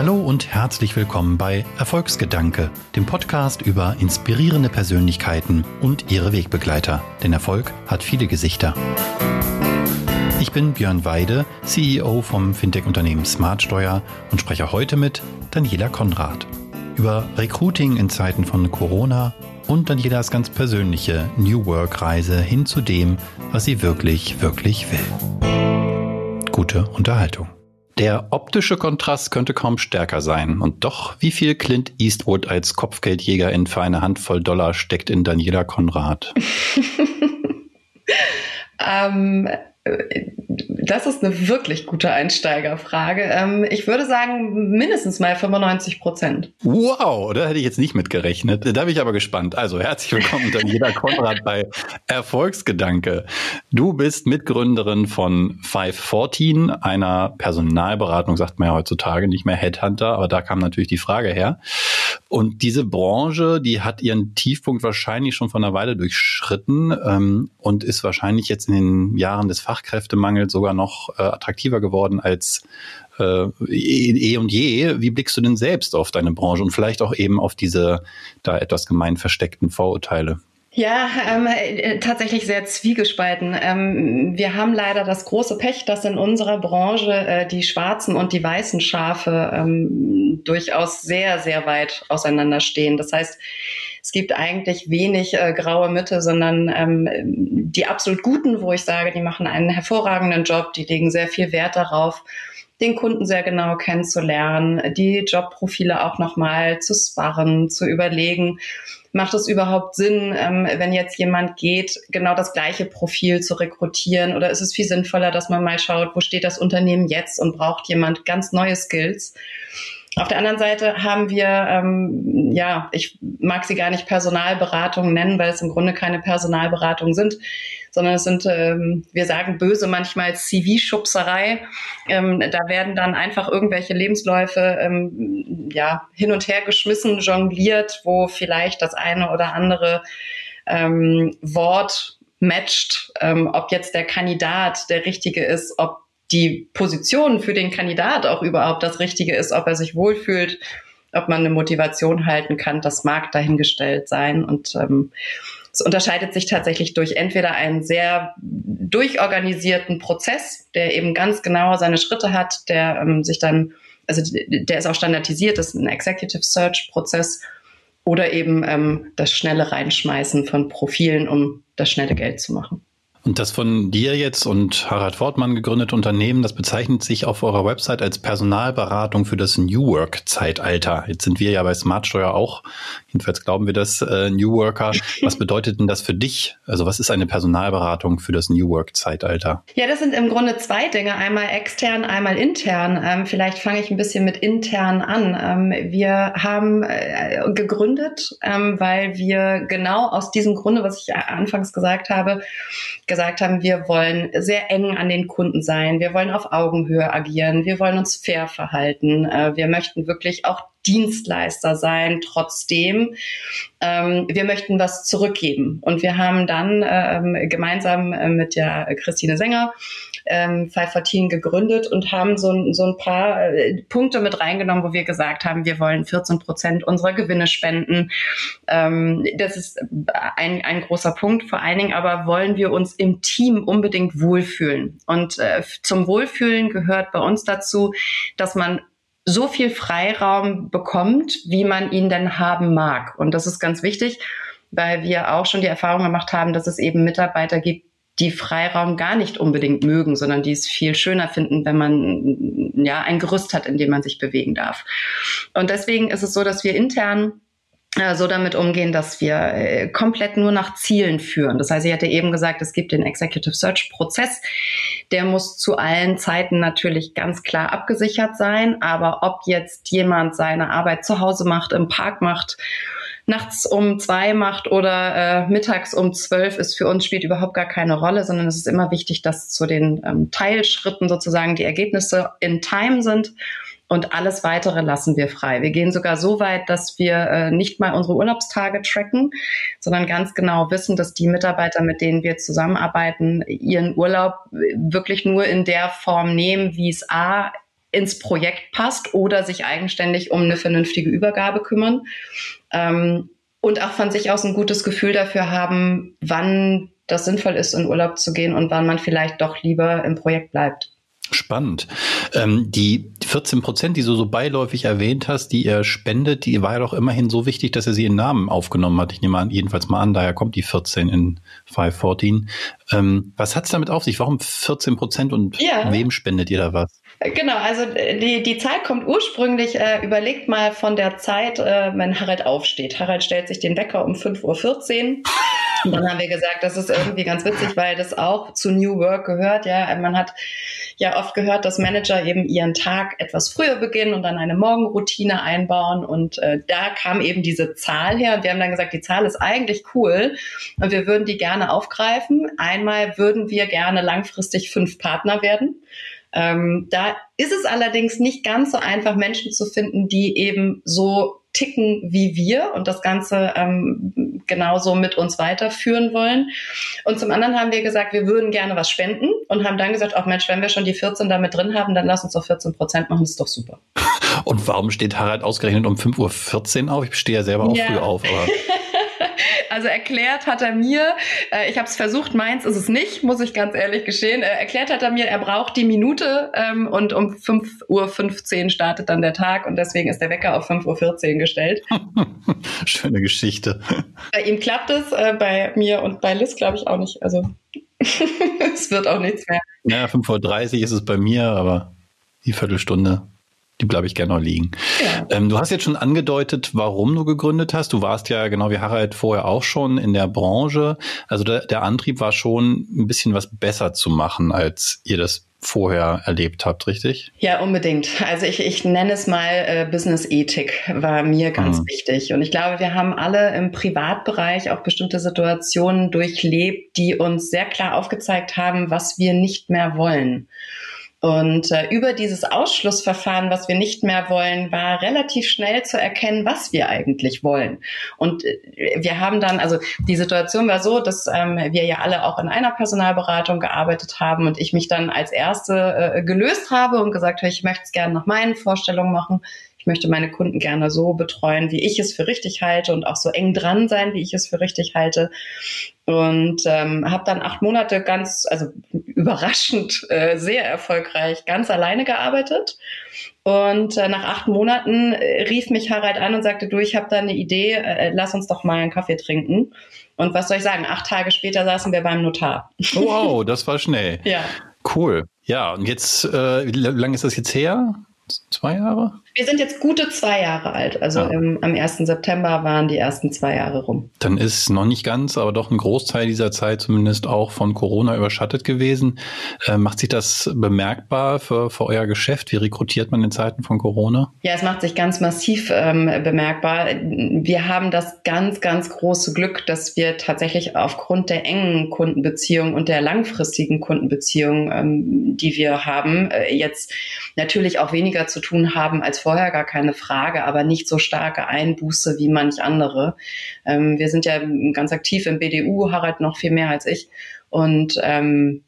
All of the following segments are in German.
Hallo und herzlich willkommen bei Erfolgsgedanke, dem Podcast über inspirierende Persönlichkeiten und ihre Wegbegleiter. Denn Erfolg hat viele Gesichter. Ich bin Björn Weide, CEO vom Fintech-Unternehmen Smartsteuer und spreche heute mit Daniela Konrad über Recruiting in Zeiten von Corona und Danielas ganz persönliche New Work-Reise hin zu dem, was sie wirklich, wirklich will. Gute Unterhaltung. Der optische Kontrast könnte kaum stärker sein. Und doch, wie viel Clint Eastwood als Kopfgeldjäger für eine Handvoll Dollar steckt in Daniela Konrad? ähm, das ist eine wirklich gute Einsteigerfrage. Ähm, ich würde sagen, mindestens mal 95 Prozent. Wow, da hätte ich jetzt nicht mitgerechnet. Da bin ich aber gespannt. Also herzlich willkommen, Daniela Konrad bei Erfolgsgedanke. Du bist Mitgründerin von 514, einer Personalberatung, sagt man ja heutzutage, nicht mehr Headhunter, aber da kam natürlich die Frage her. Und diese Branche, die hat ihren Tiefpunkt wahrscheinlich schon von einer Weile durchschritten ähm, und ist wahrscheinlich jetzt in den Jahren des Fachkräftemangels sogar noch äh, attraktiver geworden als äh, eh, eh und je. Wie blickst du denn selbst auf deine Branche und vielleicht auch eben auf diese da etwas gemein versteckten Vorurteile? Ja, ähm, äh, tatsächlich sehr zwiegespalten. Ähm, wir haben leider das große Pech, dass in unserer Branche äh, die schwarzen und die weißen Schafe ähm, durchaus sehr, sehr weit auseinanderstehen. Das heißt, es gibt eigentlich wenig äh, graue Mitte, sondern ähm, die absolut Guten, wo ich sage, die machen einen hervorragenden Job, die legen sehr viel Wert darauf, den Kunden sehr genau kennenzulernen, die Jobprofile auch nochmal zu sparren, zu überlegen macht es überhaupt Sinn, ähm, wenn jetzt jemand geht, genau das gleiche Profil zu rekrutieren? Oder ist es viel sinnvoller, dass man mal schaut, wo steht das Unternehmen jetzt und braucht jemand ganz neue Skills? Auf der anderen Seite haben wir, ähm, ja, ich mag sie gar nicht Personalberatung nennen, weil es im Grunde keine Personalberatung sind, sondern es sind, ähm, wir sagen böse manchmal CV-Schubserei. Ähm, da werden dann einfach irgendwelche Lebensläufe ähm, ja, hin und her geschmissen, jongliert, wo vielleicht das eine oder andere ähm, Wort matcht, ähm, ob jetzt der Kandidat der richtige ist, ob die Position für den Kandidat auch überhaupt das Richtige ist, ob er sich wohlfühlt, ob man eine Motivation halten kann, das mag dahingestellt sein. Und ähm, es unterscheidet sich tatsächlich durch entweder einen sehr durchorganisierten Prozess, der eben ganz genau seine Schritte hat, der ähm, sich dann, also der ist auch standardisiert, das ist ein Executive Search Prozess, oder eben ähm, das schnelle Reinschmeißen von Profilen, um das schnelle Geld zu machen. Und das von dir jetzt und Harald Wortmann gegründete Unternehmen, das bezeichnet sich auf eurer Website als Personalberatung für das New Work-Zeitalter. Jetzt sind wir ja bei Smartsteuer auch, jedenfalls glauben wir das, äh, New Worker. Was bedeutet denn das für dich? Also was ist eine Personalberatung für das New Work-Zeitalter? Ja, das sind im Grunde zwei Dinge, einmal extern, einmal intern. Ähm, vielleicht fange ich ein bisschen mit intern an. Ähm, wir haben äh, gegründet, ähm, weil wir genau aus diesem Grunde, was ich anfangs gesagt habe, gesagt haben, wir wollen sehr eng an den Kunden sein, wir wollen auf Augenhöhe agieren, wir wollen uns fair verhalten, äh, wir möchten wirklich auch Dienstleister sein trotzdem. Ähm, wir möchten was zurückgeben. Und wir haben dann ähm, gemeinsam äh, mit der Christine Sänger ähm, 514 gegründet und haben so, so ein paar äh, Punkte mit reingenommen, wo wir gesagt haben, wir wollen 14 Prozent unserer Gewinne spenden. Ähm, das ist ein, ein großer Punkt. Vor allen Dingen aber wollen wir uns im Team unbedingt wohlfühlen. Und äh, zum Wohlfühlen gehört bei uns dazu, dass man so viel Freiraum bekommt, wie man ihn denn haben mag. Und das ist ganz wichtig, weil wir auch schon die Erfahrung gemacht haben, dass es eben Mitarbeiter gibt, die Freiraum gar nicht unbedingt mögen, sondern die es viel schöner finden, wenn man ja ein Gerüst hat, in dem man sich bewegen darf. Und deswegen ist es so, dass wir intern so damit umgehen, dass wir äh, komplett nur nach Zielen führen. Das heißt, ich hatte eben gesagt, es gibt den Executive Search Prozess. Der muss zu allen Zeiten natürlich ganz klar abgesichert sein. Aber ob jetzt jemand seine Arbeit zu Hause macht, im Park macht, nachts um zwei macht oder äh, mittags um zwölf ist für uns spielt überhaupt gar keine Rolle, sondern es ist immer wichtig, dass zu den ähm, Teilschritten sozusagen die Ergebnisse in Time sind und alles weitere lassen wir frei. Wir gehen sogar so weit, dass wir äh, nicht mal unsere Urlaubstage tracken, sondern ganz genau wissen, dass die Mitarbeiter, mit denen wir zusammenarbeiten, ihren Urlaub wirklich nur in der Form nehmen, wie es A ins Projekt passt oder sich eigenständig um eine vernünftige Übergabe kümmern. Ähm, und auch von sich aus ein gutes Gefühl dafür haben, wann das sinnvoll ist, in Urlaub zu gehen und wann man vielleicht doch lieber im Projekt bleibt. Spannend. Ähm, die 14 Prozent, die du so beiläufig erwähnt hast, die ihr spendet, die war ja doch immerhin so wichtig, dass er sie in Namen aufgenommen hat. Ich nehme an, jedenfalls mal an, daher kommt die 14 in 514. Ähm, was hat es damit auf sich? Warum 14 Prozent und ja. wem spendet ihr da was? Genau, also die, die Zahl kommt ursprünglich, äh, überlegt mal von der Zeit, äh, wenn Harald aufsteht. Harald stellt sich den Wecker um 5.14 Uhr. Und dann haben wir gesagt, das ist irgendwie ganz witzig, weil das auch zu New Work gehört. Ja, man hat ja oft gehört, dass Manager eben ihren Tag etwas früher beginnen und dann eine Morgenroutine einbauen. Und äh, da kam eben diese Zahl her. Und wir haben dann gesagt, die Zahl ist eigentlich cool und wir würden die gerne aufgreifen. Einmal würden wir gerne langfristig fünf Partner werden. Ähm, da ist es allerdings nicht ganz so einfach, Menschen zu finden, die eben so ticken wie wir und das Ganze ähm, genauso mit uns weiterführen wollen. Und zum anderen haben wir gesagt, wir würden gerne was spenden und haben dann gesagt, auch Mensch, wenn wir schon die 14 damit drin haben, dann lass uns doch 14 Prozent machen, das ist doch super. Und warum steht Harald ausgerechnet um 5.14 Uhr auf? Ich stehe ja selber auch ja. früh auf, aber. Also erklärt hat er mir, äh, ich habe es versucht, meins ist es nicht, muss ich ganz ehrlich geschehen. Äh, erklärt hat er mir, er braucht die Minute ähm, und um 5.15 Uhr startet dann der Tag und deswegen ist der Wecker auf 5.14 Uhr gestellt. Schöne Geschichte. Bei ihm klappt es, äh, bei mir und bei Liz glaube ich auch nicht. Also es wird auch nichts mehr. Ja, 5.30 Uhr ist es bei mir, aber die Viertelstunde die bleibe ich gerne noch liegen. Ja. Ähm, du hast jetzt schon angedeutet, warum du gegründet hast. Du warst ja genau wie Harald vorher auch schon in der Branche. Also der, der Antrieb war schon ein bisschen was besser zu machen, als ihr das vorher erlebt habt, richtig? Ja, unbedingt. Also ich, ich nenne es mal äh, Business-Ethik, war mir ganz mhm. wichtig. Und ich glaube, wir haben alle im Privatbereich auch bestimmte Situationen durchlebt, die uns sehr klar aufgezeigt haben, was wir nicht mehr wollen. Und äh, über dieses Ausschlussverfahren, was wir nicht mehr wollen, war relativ schnell zu erkennen, was wir eigentlich wollen. Und äh, wir haben dann, also die Situation war so, dass ähm, wir ja alle auch in einer Personalberatung gearbeitet haben und ich mich dann als erste äh, gelöst habe und gesagt habe, ich möchte es gerne nach meinen Vorstellungen machen. Ich möchte meine Kunden gerne so betreuen, wie ich es für richtig halte und auch so eng dran sein, wie ich es für richtig halte. Und ähm, habe dann acht Monate ganz, also überraschend äh, sehr erfolgreich ganz alleine gearbeitet. Und äh, nach acht Monaten äh, rief mich Harald an und sagte, du, ich habe da eine Idee, äh, lass uns doch mal einen Kaffee trinken. Und was soll ich sagen, acht Tage später saßen wir beim Notar. Oh, wow, das war schnell. ja. Cool. Ja, und jetzt, äh, wie lange ist das jetzt her? Zwei Jahre? Wir sind jetzt gute zwei Jahre alt. Also ja. im, am 1. September waren die ersten zwei Jahre rum. Dann ist noch nicht ganz, aber doch ein Großteil dieser Zeit zumindest auch von Corona überschattet gewesen. Äh, macht sich das bemerkbar für, für euer Geschäft? Wie rekrutiert man in Zeiten von Corona? Ja, es macht sich ganz massiv ähm, bemerkbar. Wir haben das ganz, ganz große Glück, dass wir tatsächlich aufgrund der engen Kundenbeziehung und der langfristigen Kundenbeziehung, ähm, die wir haben, äh, jetzt natürlich auch weniger zu tun haben als vorher, gar keine Frage, aber nicht so starke Einbuße wie manch andere. Ähm, wir sind ja ganz aktiv im BDU, Harald noch viel mehr als ich. Und ähm,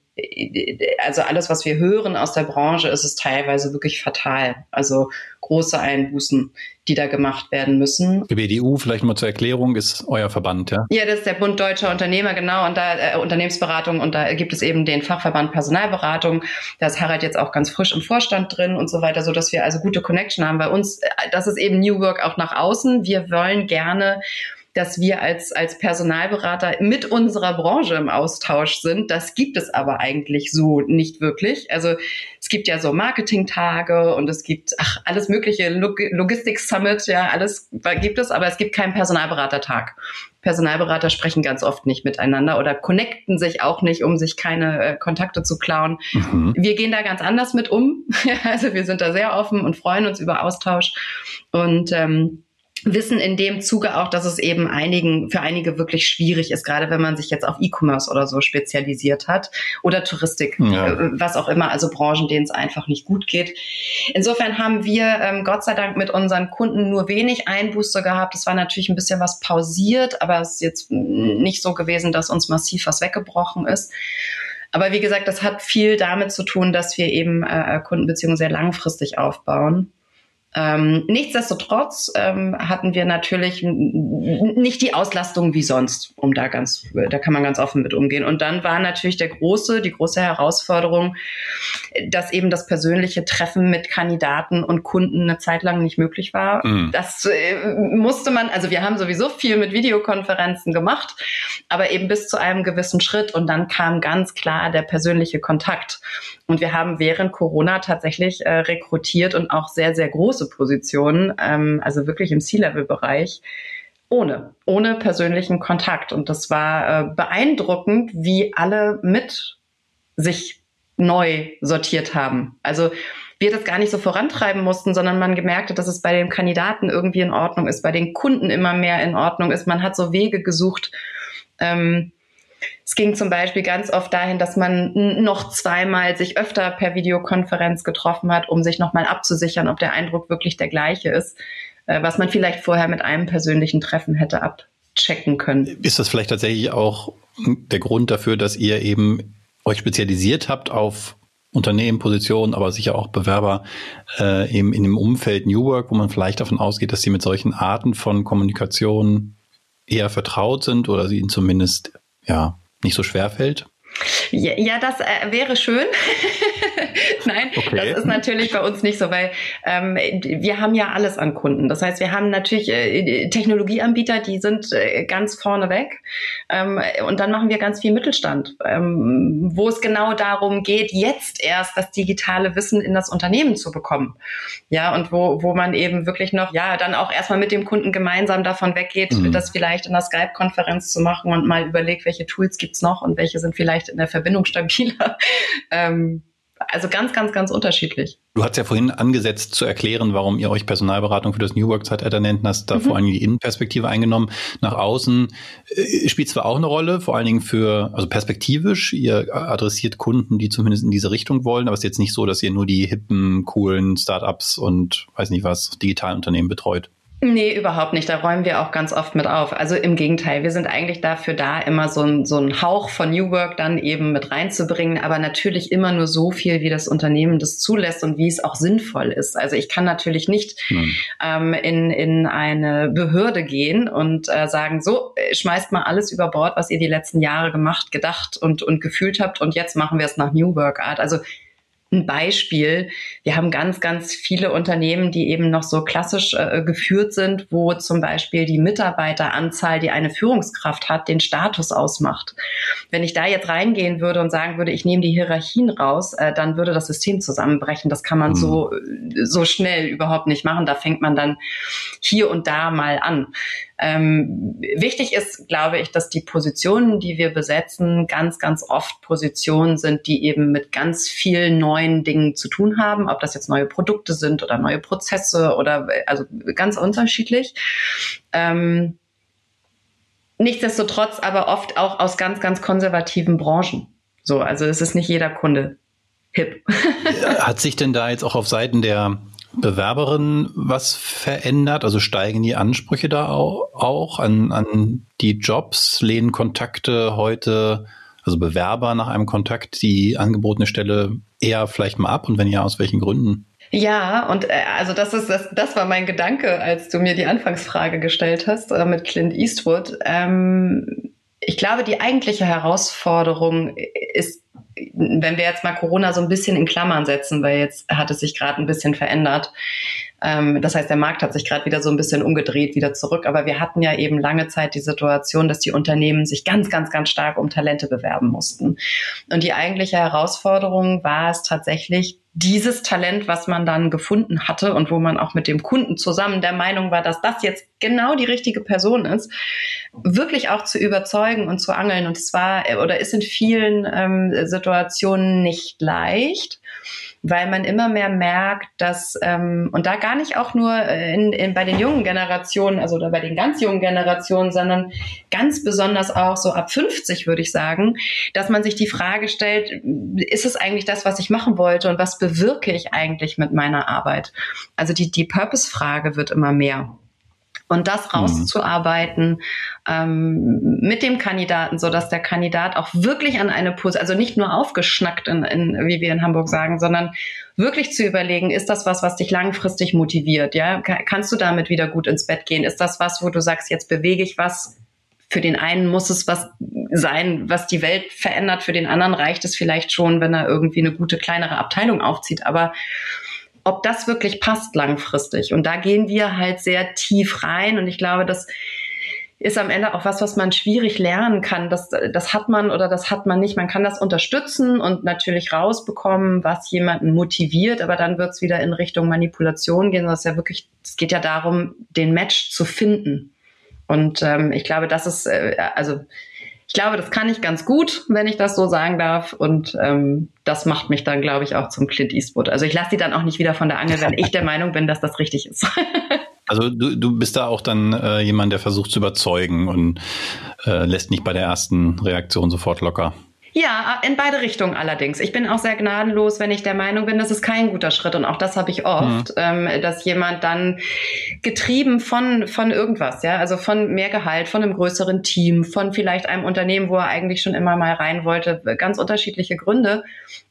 also alles, was wir hören aus der Branche, ist es teilweise wirklich fatal. Also große Einbußen, die da gemacht werden müssen. Die BDU, vielleicht mal zur Erklärung, ist euer Verband, ja? Ja, das ist der Bund Deutscher Unternehmer, genau, und da äh, Unternehmensberatung und da gibt es eben den Fachverband Personalberatung. Da ist Harald jetzt auch ganz frisch im Vorstand drin und so weiter, so dass wir also gute Connection haben bei uns. Äh, das ist eben New Work auch nach außen. Wir wollen gerne dass wir als, als Personalberater mit unserer Branche im Austausch sind. Das gibt es aber eigentlich so nicht wirklich. Also es gibt ja so Marketing-Tage und es gibt ach, alles mögliche, Log Logistik-Summit, ja, alles gibt es, aber es gibt keinen Personalberatertag. Personalberater sprechen ganz oft nicht miteinander oder connecten sich auch nicht, um sich keine äh, Kontakte zu klauen. Mhm. Wir gehen da ganz anders mit um. also wir sind da sehr offen und freuen uns über Austausch. Und ähm, wissen in dem Zuge auch, dass es eben einigen, für einige wirklich schwierig ist, gerade wenn man sich jetzt auf E-Commerce oder so spezialisiert hat oder Touristik, ja. Äh, was auch immer, also Branchen, denen es einfach nicht gut geht. Insofern haben wir ähm, Gott sei Dank mit unseren Kunden nur wenig Einbuße gehabt. Es war natürlich ein bisschen was pausiert, aber es ist jetzt nicht so gewesen, dass uns massiv was weggebrochen ist. Aber wie gesagt, das hat viel damit zu tun, dass wir eben äh, Kundenbeziehungen sehr langfristig aufbauen. Ähm, nichtsdestotrotz ähm, hatten wir natürlich nicht die Auslastung wie sonst, um da ganz, da kann man ganz offen mit umgehen. Und dann war natürlich der große, die große Herausforderung, dass eben das persönliche Treffen mit Kandidaten und Kunden eine Zeit lang nicht möglich war. Mhm. Das äh, musste man, also wir haben sowieso viel mit Videokonferenzen gemacht, aber eben bis zu einem gewissen Schritt. Und dann kam ganz klar der persönliche Kontakt. Und wir haben während Corona tatsächlich äh, rekrutiert und auch sehr, sehr große Positionen, ähm, also wirklich im C-Level-Bereich, ohne, ohne persönlichen Kontakt. Und das war äh, beeindruckend, wie alle mit sich neu sortiert haben. Also wir das gar nicht so vorantreiben mussten, sondern man gemerkt hat, dass es bei den Kandidaten irgendwie in Ordnung ist, bei den Kunden immer mehr in Ordnung ist. Man hat so Wege gesucht, ähm, es ging zum Beispiel ganz oft dahin, dass man noch zweimal sich öfter per Videokonferenz getroffen hat, um sich nochmal abzusichern, ob der Eindruck wirklich der gleiche ist, äh, was man vielleicht vorher mit einem persönlichen Treffen hätte abchecken können. Ist das vielleicht tatsächlich auch der Grund dafür, dass ihr eben euch spezialisiert habt auf Unternehmen, Positionen, aber sicher auch Bewerber äh, eben in dem Umfeld New Work, wo man vielleicht davon ausgeht, dass sie mit solchen Arten von Kommunikation eher vertraut sind oder sie ihnen zumindest ja nicht so schwer fällt? Ja, das äh, wäre schön. Nein, okay. das ist natürlich bei uns nicht so, weil ähm, wir haben ja alles an Kunden. Das heißt, wir haben natürlich äh, Technologieanbieter, die sind äh, ganz vorne weg. Ähm, und dann machen wir ganz viel Mittelstand, ähm, wo es genau darum geht, jetzt erst das digitale Wissen in das Unternehmen zu bekommen. Ja, und wo, wo man eben wirklich noch, ja, dann auch erstmal mit dem Kunden gemeinsam davon weggeht, mhm. das vielleicht in der Skype-Konferenz zu machen und mal überlegt, welche Tools gibt's noch und welche sind vielleicht in der Verbindung stabiler. ähm, also ganz, ganz, ganz unterschiedlich. Du hast ja vorhin angesetzt zu erklären, warum ihr euch Personalberatung für das New Work Zeitalter nennt, hast da mhm. vor allem die Innenperspektive eingenommen. Nach außen äh, spielt zwar auch eine Rolle, vor allen Dingen für, also perspektivisch, ihr adressiert Kunden, die zumindest in diese Richtung wollen, aber es ist jetzt nicht so, dass ihr nur die hippen, coolen Startups und weiß nicht was, Digitalunternehmen betreut. Nee, überhaupt nicht. Da räumen wir auch ganz oft mit auf. Also im Gegenteil, wir sind eigentlich dafür da, immer so ein, so ein Hauch von New Work dann eben mit reinzubringen, aber natürlich immer nur so viel, wie das Unternehmen das zulässt und wie es auch sinnvoll ist. Also ich kann natürlich nicht hm. ähm, in, in eine Behörde gehen und äh, sagen, so, äh, schmeißt mal alles über Bord, was ihr die letzten Jahre gemacht, gedacht und, und gefühlt habt und jetzt machen wir es nach New Work Art. Also ein Beispiel. Wir haben ganz, ganz viele Unternehmen, die eben noch so klassisch äh, geführt sind, wo zum Beispiel die Mitarbeiteranzahl, die eine Führungskraft hat, den Status ausmacht. Wenn ich da jetzt reingehen würde und sagen würde, ich nehme die Hierarchien raus, äh, dann würde das System zusammenbrechen. Das kann man mhm. so, so schnell überhaupt nicht machen. Da fängt man dann hier und da mal an. Ähm, wichtig ist, glaube ich, dass die Positionen, die wir besetzen, ganz, ganz oft Positionen sind, die eben mit ganz vielen neuen Dingen zu tun haben, ob das jetzt neue Produkte sind oder neue Prozesse oder also ganz unterschiedlich. Ähm, nichtsdestotrotz aber oft auch aus ganz, ganz konservativen Branchen. So, also es ist nicht jeder Kunde hip. Hat sich denn da jetzt auch auf Seiten der Bewerberin was verändert? Also steigen die Ansprüche da auch an, an die Jobs? Lehnen Kontakte heute, also Bewerber nach einem Kontakt, die angebotene Stelle eher vielleicht mal ab? Und wenn ja, aus welchen Gründen? Ja, und äh, also das ist das, das war mein Gedanke, als du mir die Anfangsfrage gestellt hast äh, mit Clint Eastwood. Ähm, ich glaube, die eigentliche Herausforderung ist wenn wir jetzt mal Corona so ein bisschen in Klammern setzen, weil jetzt hat es sich gerade ein bisschen verändert. Ähm, das heißt, der Markt hat sich gerade wieder so ein bisschen umgedreht, wieder zurück. Aber wir hatten ja eben lange Zeit die Situation, dass die Unternehmen sich ganz, ganz, ganz stark um Talente bewerben mussten. Und die eigentliche Herausforderung war es tatsächlich, dieses Talent, was man dann gefunden hatte und wo man auch mit dem Kunden zusammen der Meinung war, dass das jetzt genau die richtige Person ist, wirklich auch zu überzeugen und zu angeln. Und es war oder ist in vielen ähm, Situationen nicht leicht weil man immer mehr merkt, dass, ähm, und da gar nicht auch nur in, in, bei den jungen Generationen, also oder bei den ganz jungen Generationen, sondern ganz besonders auch so ab 50, würde ich sagen, dass man sich die Frage stellt, ist es eigentlich das, was ich machen wollte und was bewirke ich eigentlich mit meiner Arbeit? Also die, die Purpose-Frage wird immer mehr. Und das mhm. rauszuarbeiten ähm, mit dem Kandidaten, so dass der Kandidat auch wirklich an eine Position, also nicht nur aufgeschnackt, in, in, wie wir in Hamburg sagen, sondern wirklich zu überlegen, ist das was, was dich langfristig motiviert? Ja, kannst du damit wieder gut ins Bett gehen? Ist das was, wo du sagst, jetzt bewege ich was? Für den einen muss es was sein, was die Welt verändert. Für den anderen reicht es vielleicht schon, wenn er irgendwie eine gute kleinere Abteilung aufzieht. Aber ob das wirklich passt langfristig. Und da gehen wir halt sehr tief rein. Und ich glaube, das ist am Ende auch was, was man schwierig lernen kann. Das, das hat man oder das hat man nicht. Man kann das unterstützen und natürlich rausbekommen, was jemanden motiviert, aber dann wird es wieder in Richtung Manipulation gehen. Das ist ja wirklich, es geht ja darum, den Match zu finden. Und ähm, ich glaube, das ist, äh, also ich glaube, das kann ich ganz gut, wenn ich das so sagen darf. Und ähm, das macht mich dann, glaube ich, auch zum Clint Eastwood. Also ich lasse die dann auch nicht wieder von der Angel, wenn ich der Meinung bin, dass das richtig ist. Also du, du bist da auch dann äh, jemand, der versucht zu überzeugen und äh, lässt nicht bei der ersten Reaktion sofort locker. Ja, in beide Richtungen allerdings. Ich bin auch sehr gnadenlos, wenn ich der Meinung bin, das ist kein guter Schritt. Und auch das habe ich oft, mhm. ähm, dass jemand dann getrieben von, von irgendwas, ja, also von mehr Gehalt, von einem größeren Team, von vielleicht einem Unternehmen, wo er eigentlich schon immer mal rein wollte, ganz unterschiedliche Gründe,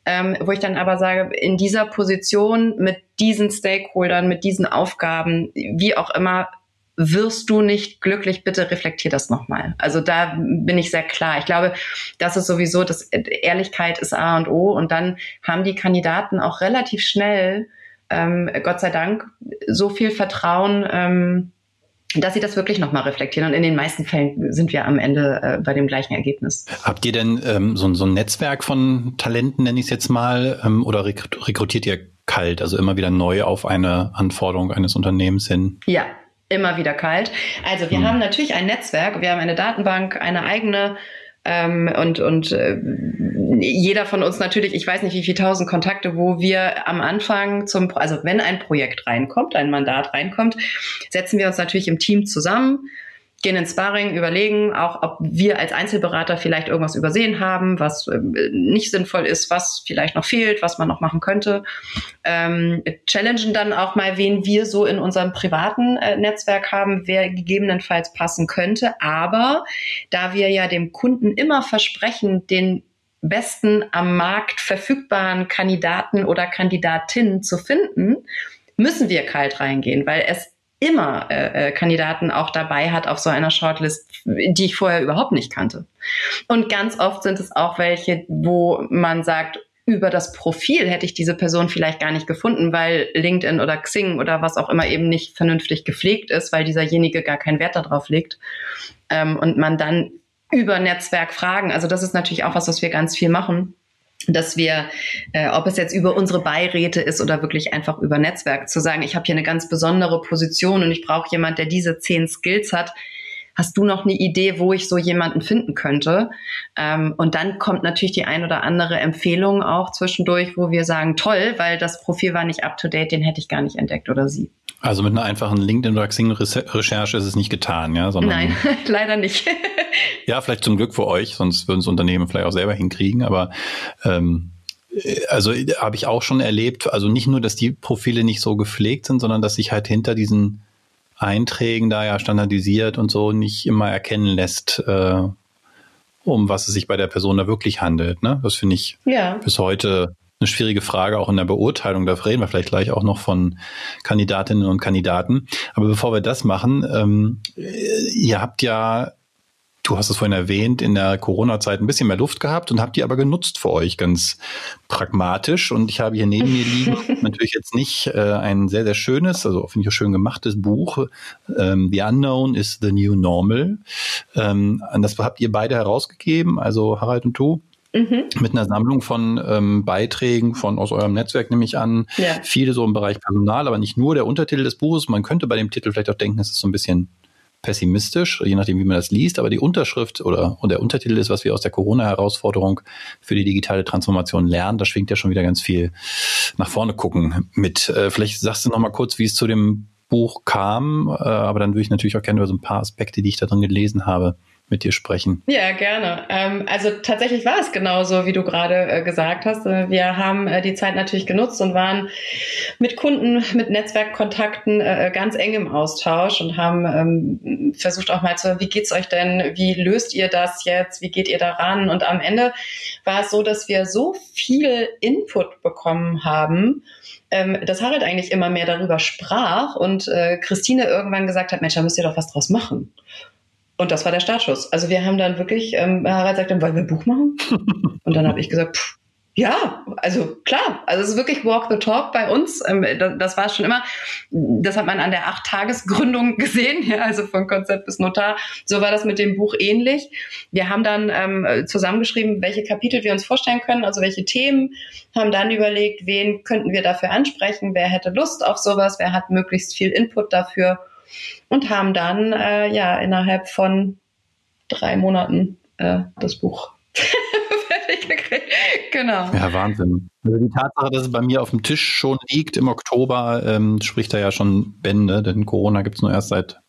ähm, wo ich dann aber sage, in dieser Position mit diesen Stakeholdern, mit diesen Aufgaben, wie auch immer, wirst du nicht glücklich, bitte reflektier das nochmal. Also da bin ich sehr klar. Ich glaube, das ist sowieso, das Ehrlichkeit ist A und O und dann haben die Kandidaten auch relativ schnell, ähm, Gott sei Dank, so viel Vertrauen, ähm, dass sie das wirklich nochmal reflektieren. Und in den meisten Fällen sind wir am Ende äh, bei dem gleichen Ergebnis. Habt ihr denn ähm, so, so, ein Netzwerk von Talenten, nenne ich es jetzt mal, ähm, oder rekrutiert ihr kalt, also immer wieder neu auf eine Anforderung eines Unternehmens hin? Ja, immer wieder kalt. Also wir mhm. haben natürlich ein Netzwerk, wir haben eine Datenbank, eine eigene ähm, und und äh, jeder von uns natürlich, ich weiß nicht, wie viele tausend Kontakte, wo wir am Anfang zum, also wenn ein Projekt reinkommt, ein Mandat reinkommt, setzen wir uns natürlich im Team zusammen gehen ins Sparring, überlegen auch, ob wir als Einzelberater vielleicht irgendwas übersehen haben, was äh, nicht sinnvoll ist, was vielleicht noch fehlt, was man noch machen könnte. Ähm, challengen dann auch mal, wen wir so in unserem privaten äh, Netzwerk haben, wer gegebenenfalls passen könnte. Aber da wir ja dem Kunden immer versprechen, den besten am Markt verfügbaren Kandidaten oder Kandidatin zu finden, müssen wir kalt reingehen, weil es immer äh, äh, Kandidaten auch dabei hat auf so einer Shortlist, die ich vorher überhaupt nicht kannte. Und ganz oft sind es auch welche, wo man sagt, über das Profil hätte ich diese Person vielleicht gar nicht gefunden, weil LinkedIn oder Xing oder was auch immer eben nicht vernünftig gepflegt ist, weil dieserjenige gar keinen Wert darauf legt. Ähm, und man dann über Netzwerk fragen. Also das ist natürlich auch was, was wir ganz viel machen dass wir, äh, ob es jetzt über unsere Beiräte ist oder wirklich einfach über Netzwerk, zu sagen, ich habe hier eine ganz besondere Position und ich brauche jemand, der diese zehn Skills hat. Hast du noch eine Idee, wo ich so jemanden finden könnte? Ähm, und dann kommt natürlich die ein oder andere Empfehlung auch zwischendurch, wo wir sagen, toll, weil das Profil war nicht up to date, den hätte ich gar nicht entdeckt oder sie. Also mit einer einfachen LinkedIn oder Xing-Recherche ist es nicht getan, ja? Sondern, Nein, leider nicht. ja, vielleicht zum Glück für euch, sonst würden es Unternehmen vielleicht auch selber hinkriegen, aber ähm, also habe ich auch schon erlebt, also nicht nur, dass die Profile nicht so gepflegt sind, sondern dass sich halt hinter diesen Einträgen da ja standardisiert und so nicht immer erkennen lässt, äh, um was es sich bei der Person da wirklich handelt. Ne? Das finde ich ja. bis heute eine schwierige Frage auch in der Beurteilung. Da reden wir vielleicht gleich auch noch von Kandidatinnen und Kandidaten. Aber bevor wir das machen, ähm, ihr habt ja du hast es vorhin erwähnt, in der Corona-Zeit ein bisschen mehr Luft gehabt und habt die aber genutzt für euch ganz pragmatisch. Und ich habe hier neben mir liegen natürlich jetzt nicht äh, ein sehr, sehr schönes, also finde ich auch schön gemachtes Buch. Ähm, the Unknown is the New Normal. Ähm, das habt ihr beide herausgegeben, also Harald und du. Mhm. Mit einer Sammlung von ähm, Beiträgen von aus eurem Netzwerk nehme ich an. Ja. Viele so im Bereich Personal, aber nicht nur der Untertitel des Buches. Man könnte bei dem Titel vielleicht auch denken, es ist so ein bisschen pessimistisch, je nachdem, wie man das liest. Aber die Unterschrift oder und der Untertitel ist, was wir aus der Corona-Herausforderung für die digitale Transformation lernen. Da schwingt ja schon wieder ganz viel nach vorne gucken mit. Äh, vielleicht sagst du noch mal kurz, wie es zu dem Buch kam, äh, aber dann würde ich natürlich auch gerne über so ein paar Aspekte, die ich da drin gelesen habe, mit dir sprechen. Ja, gerne. Ähm, also tatsächlich war es genauso, wie du gerade äh, gesagt hast. Äh, wir haben äh, die Zeit natürlich genutzt und waren mit Kunden, mit Netzwerkkontakten äh, ganz eng im Austausch und haben ähm, versucht auch mal zu, wie geht's euch denn? Wie löst ihr das jetzt? Wie geht ihr daran? Und am Ende war es so, dass wir so viel Input bekommen haben, ähm, dass Harald eigentlich immer mehr darüber sprach und äh, Christine irgendwann gesagt hat, Mensch, da müsst ihr doch was draus machen. Und das war der Startschuss. Also wir haben dann wirklich, ähm, Harald sagt dann, wollen wir ein Buch machen? Und dann habe ich gesagt, pff, ja, also klar, also es ist wirklich Walk the Talk bei uns. Ähm, das, das war schon immer, das hat man an der Acht-Tages-Gründung gesehen, ja, also von Konzept bis Notar. So war das mit dem Buch ähnlich. Wir haben dann ähm, zusammengeschrieben, welche Kapitel wir uns vorstellen können, also welche Themen, haben dann überlegt, wen könnten wir dafür ansprechen, wer hätte Lust auf sowas, wer hat möglichst viel Input dafür und haben dann äh, ja innerhalb von drei Monaten äh, das Buch fertig gekriegt. Genau. Ja, Wahnsinn. Also die Tatsache, dass es bei mir auf dem Tisch schon liegt im Oktober, ähm, spricht da ja schon Bände, denn Corona gibt es nur erst seit,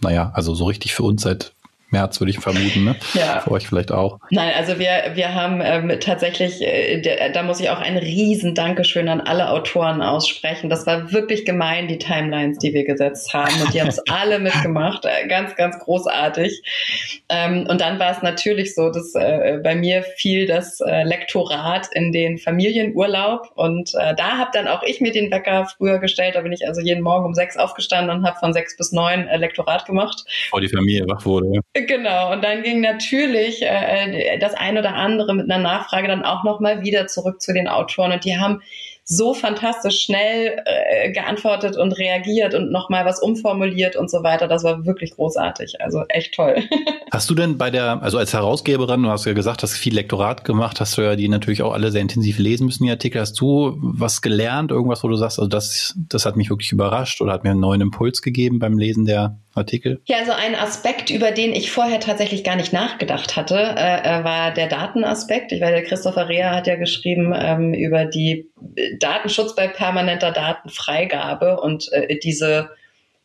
naja, also so richtig für uns seit März, würde ich vermuten, ne? Ja. Für euch vielleicht auch. Nein, also wir, wir haben ähm, tatsächlich, äh, der, da muss ich auch ein riesen Dankeschön an alle Autoren aussprechen. Das war wirklich gemein, die Timelines, die wir gesetzt haben. Und die haben es alle mitgemacht. Äh, ganz, ganz großartig. Ähm, und dann war es natürlich so, dass äh, bei mir fiel das äh, Lektorat in den Familienurlaub. Und äh, da habe dann auch ich mir den Wecker früher gestellt. Da bin ich also jeden Morgen um sechs aufgestanden und habe von sechs bis neun äh, Lektorat gemacht. Vor die Familie wach wurde. Genau, und dann ging natürlich äh, das eine oder andere mit einer Nachfrage dann auch nochmal wieder zurück zu den Autoren. Und die haben so fantastisch schnell äh, geantwortet und reagiert und nochmal was umformuliert und so weiter. Das war wirklich großartig. Also echt toll. Hast du denn bei der, also als Herausgeberin, du hast ja gesagt, hast viel Lektorat gemacht, hast du ja die natürlich auch alle sehr intensiv lesen müssen, die Artikel. Hast du was gelernt, irgendwas, wo du sagst, also das, das hat mich wirklich überrascht oder hat mir einen neuen Impuls gegeben beim Lesen der Artikel? Ja, also ein Aspekt, über den ich vorher tatsächlich gar nicht nachgedacht hatte, äh, äh war der Datenaspekt. Ich weiß, der Christopher Rea hat ja geschrieben ähm, über die Datenschutz bei permanenter Datenfreigabe und äh, diese,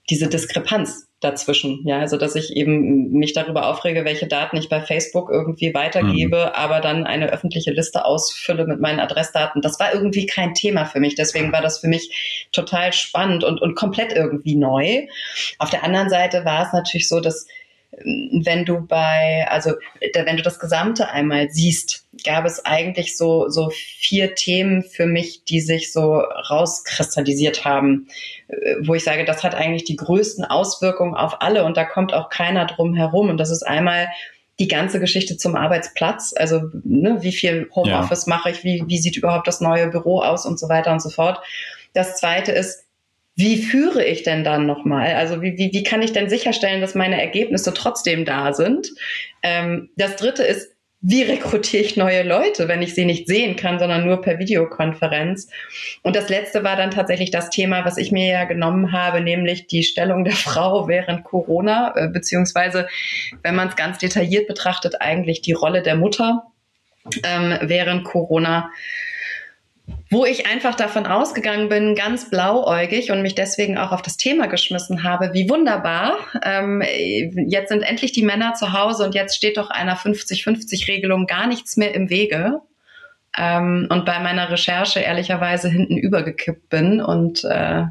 diese Diskrepanz dazwischen. Ja, also dass ich eben mich darüber aufrege, welche Daten ich bei Facebook irgendwie weitergebe, mhm. aber dann eine öffentliche Liste ausfülle mit meinen Adressdaten. Das war irgendwie kein Thema für mich. Deswegen war das für mich total spannend und, und komplett irgendwie neu. Auf der anderen Seite war es natürlich so, dass wenn du bei, also wenn du das Gesamte einmal siehst, gab es eigentlich so, so vier Themen für mich, die sich so rauskristallisiert haben, äh, wo ich sage, das hat eigentlich die größten Auswirkungen auf alle und da kommt auch keiner drum herum. Und das ist einmal die ganze Geschichte zum Arbeitsplatz, also ne, wie viel Homeoffice ja. mache ich, wie, wie sieht überhaupt das neue Büro aus und so weiter und so fort. Das zweite ist, wie führe ich denn dann nochmal? Also wie, wie, wie kann ich denn sicherstellen, dass meine Ergebnisse trotzdem da sind? Ähm, das dritte ist, wie rekrutiere ich neue Leute, wenn ich sie nicht sehen kann, sondern nur per Videokonferenz? Und das letzte war dann tatsächlich das Thema, was ich mir ja genommen habe, nämlich die Stellung der Frau während Corona, äh, beziehungsweise, wenn man es ganz detailliert betrachtet, eigentlich die Rolle der Mutter ähm, während Corona wo ich einfach davon ausgegangen bin, ganz blauäugig und mich deswegen auch auf das Thema geschmissen habe, wie wunderbar. Ähm, jetzt sind endlich die Männer zu Hause und jetzt steht doch einer 50-50-Regelung gar nichts mehr im Wege. Ähm, und bei meiner Recherche ehrlicherweise hinten übergekippt bin und äh,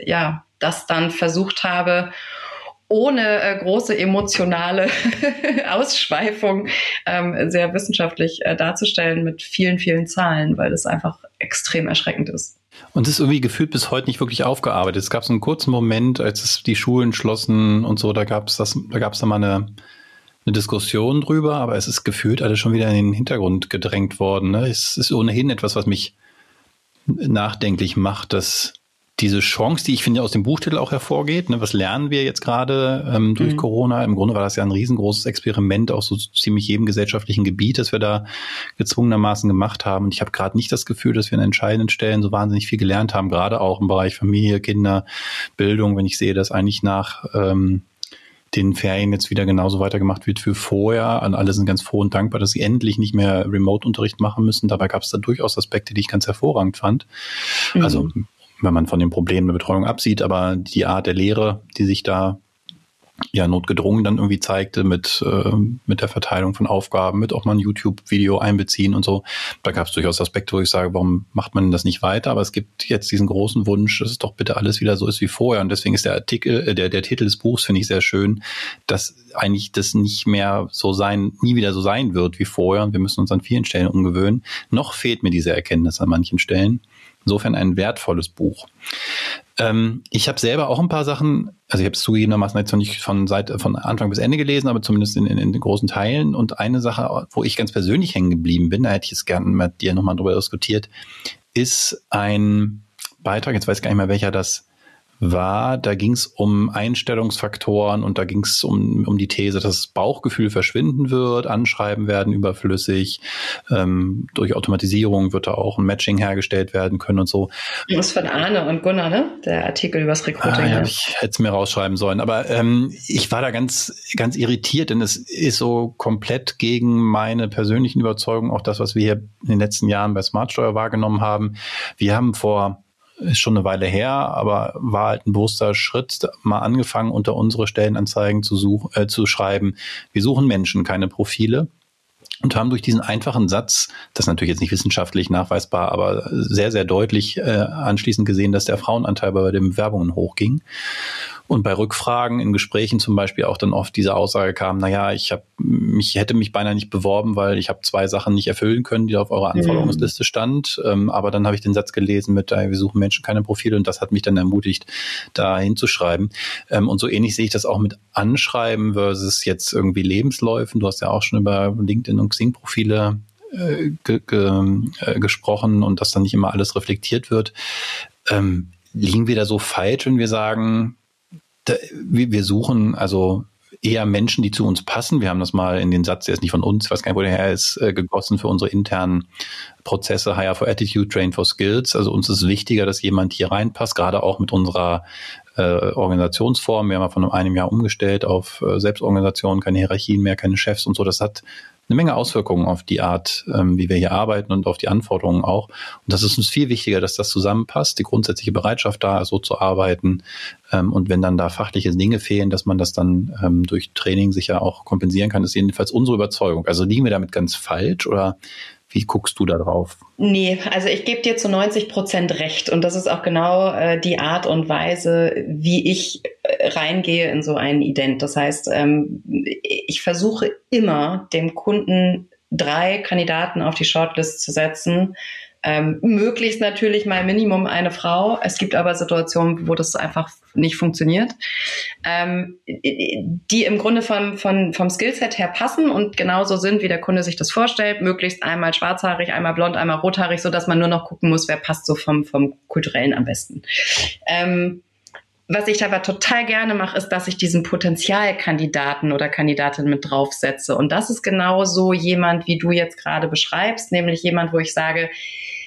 ja, das dann versucht habe, ohne äh, große emotionale Ausschweifung ähm, sehr wissenschaftlich äh, darzustellen mit vielen, vielen Zahlen, weil das einfach extrem erschreckend ist. Und es ist irgendwie gefühlt bis heute nicht wirklich aufgearbeitet. Es gab so einen kurzen Moment, als es die Schulen schlossen und so, da gab es das, da gab es mal eine, eine Diskussion drüber, aber es ist gefühlt alles schon wieder in den Hintergrund gedrängt worden. Ne? Es ist ohnehin etwas, was mich nachdenklich macht, dass diese Chance, die ich finde aus dem Buchtitel auch hervorgeht, ne, was lernen wir jetzt gerade ähm, durch mhm. Corona? Im Grunde war das ja ein riesengroßes Experiment auf so ziemlich jedem gesellschaftlichen Gebiet, das wir da gezwungenermaßen gemacht haben. Und ich habe gerade nicht das Gefühl, dass wir an entscheidenden Stellen so wahnsinnig viel gelernt haben, gerade auch im Bereich Familie, Kinder, Bildung, wenn ich sehe, dass eigentlich nach ähm, den Ferien jetzt wieder genauso weitergemacht wird wie vorher. An alle sind ganz froh und dankbar, dass sie endlich nicht mehr Remote-Unterricht machen müssen. Dabei gab es da durchaus Aspekte, die ich ganz hervorragend fand. Mhm. Also wenn man von den Problemen der Betreuung absieht, aber die Art der Lehre, die sich da ja notgedrungen dann irgendwie zeigte mit, äh, mit der Verteilung von Aufgaben, mit auch mal ein YouTube-Video einbeziehen und so. Da gab es durchaus Aspekte, wo ich sage, warum macht man das nicht weiter? Aber es gibt jetzt diesen großen Wunsch, dass es doch bitte alles wieder so ist wie vorher. Und deswegen ist der Artikel, äh, der, der Titel des Buchs, finde ich sehr schön, dass eigentlich das nicht mehr so sein, nie wieder so sein wird wie vorher. Und wir müssen uns an vielen Stellen umgewöhnen. Noch fehlt mir diese Erkenntnis an manchen Stellen. Insofern ein wertvolles Buch. Ähm, ich habe selber auch ein paar Sachen, also ich habe es zugegebenermaßen jetzt noch nicht von, seit, von Anfang bis Ende gelesen, aber zumindest in, in, in großen Teilen. Und eine Sache, wo ich ganz persönlich hängen geblieben bin, da hätte ich es gerne mit dir nochmal drüber diskutiert, ist ein Beitrag, jetzt weiß ich gar nicht mehr, welcher das war, da ging es um Einstellungsfaktoren und da ging es um, um die These, dass das Bauchgefühl verschwinden wird, Anschreiben werden überflüssig, ähm, durch Automatisierung wird da auch ein Matching hergestellt werden können und so. Das ist von Arne und Gunnar, ne? Der Artikel übers Recruiting. Ah, ja, ich hätte es mir rausschreiben sollen. Aber ähm, ich war da ganz, ganz irritiert, denn es ist so komplett gegen meine persönlichen Überzeugungen, auch das, was wir hier in den letzten Jahren bei Smartsteuer wahrgenommen haben. Wir haben vor ist schon eine Weile her, aber war halt ein bewusster Schritt, mal angefangen, unter unsere Stellenanzeigen zu, such, äh, zu schreiben. Wir suchen Menschen, keine Profile. Und haben durch diesen einfachen Satz, das ist natürlich jetzt nicht wissenschaftlich nachweisbar, aber sehr, sehr deutlich äh, anschließend gesehen, dass der Frauenanteil bei den Bewerbungen hochging. Und bei Rückfragen in Gesprächen zum Beispiel auch dann oft diese Aussage kam, naja, ich habe mich, hätte mich beinahe nicht beworben, weil ich habe zwei Sachen nicht erfüllen können, die auf eurer Anforderungsliste stand. Ähm, aber dann habe ich den Satz gelesen mit, äh, wir suchen Menschen keine Profile und das hat mich dann ermutigt, da hinzuschreiben. Ähm, und so ähnlich sehe ich das auch mit Anschreiben versus jetzt irgendwie Lebensläufen. Du hast ja auch schon über LinkedIn und Xing-Profile äh, ge ge äh, gesprochen und dass dann nicht immer alles reflektiert wird. Ähm, liegen wir da so falsch, wenn wir sagen, wir suchen also eher Menschen, die zu uns passen. Wir haben das mal in den Satz, der ist nicht von uns, ich weiß gar nicht, wo der her ist, äh, gegossen für unsere internen Prozesse, Hire for Attitude, Train for Skills. Also uns ist wichtiger, dass jemand hier reinpasst, gerade auch mit unserer äh, Organisationsform. Wir haben ja von einem Jahr umgestellt auf äh, Selbstorganisation, keine Hierarchien mehr, keine Chefs und so. Das hat eine Menge Auswirkungen auf die Art, ähm, wie wir hier arbeiten und auf die Anforderungen auch. Und das ist uns viel wichtiger, dass das zusammenpasst, die grundsätzliche Bereitschaft da so zu arbeiten. Ähm, und wenn dann da fachliche Dinge fehlen, dass man das dann ähm, durch Training sicher auch kompensieren kann, ist jedenfalls unsere Überzeugung. Also liegen wir damit ganz falsch oder wie guckst du da drauf? Nee, also ich gebe dir zu 90 Prozent recht. Und das ist auch genau äh, die Art und Weise, wie ich äh, reingehe in so einen Ident. Das heißt, ähm, ich versuche immer dem Kunden drei Kandidaten auf die Shortlist zu setzen, ähm, möglichst natürlich mal Minimum eine Frau. Es gibt aber Situationen, wo das einfach nicht funktioniert, ähm, die im Grunde vom, vom, vom Skillset her passen und genauso sind, wie der Kunde sich das vorstellt. Möglichst einmal schwarzhaarig, einmal blond, einmal rothaarig, so dass man nur noch gucken muss, wer passt so vom, vom kulturellen am besten. Ähm, was ich aber total gerne mache, ist, dass ich diesen Potenzialkandidaten oder Kandidatin mit draufsetze. Und das ist genau so jemand, wie du jetzt gerade beschreibst, nämlich jemand, wo ich sage,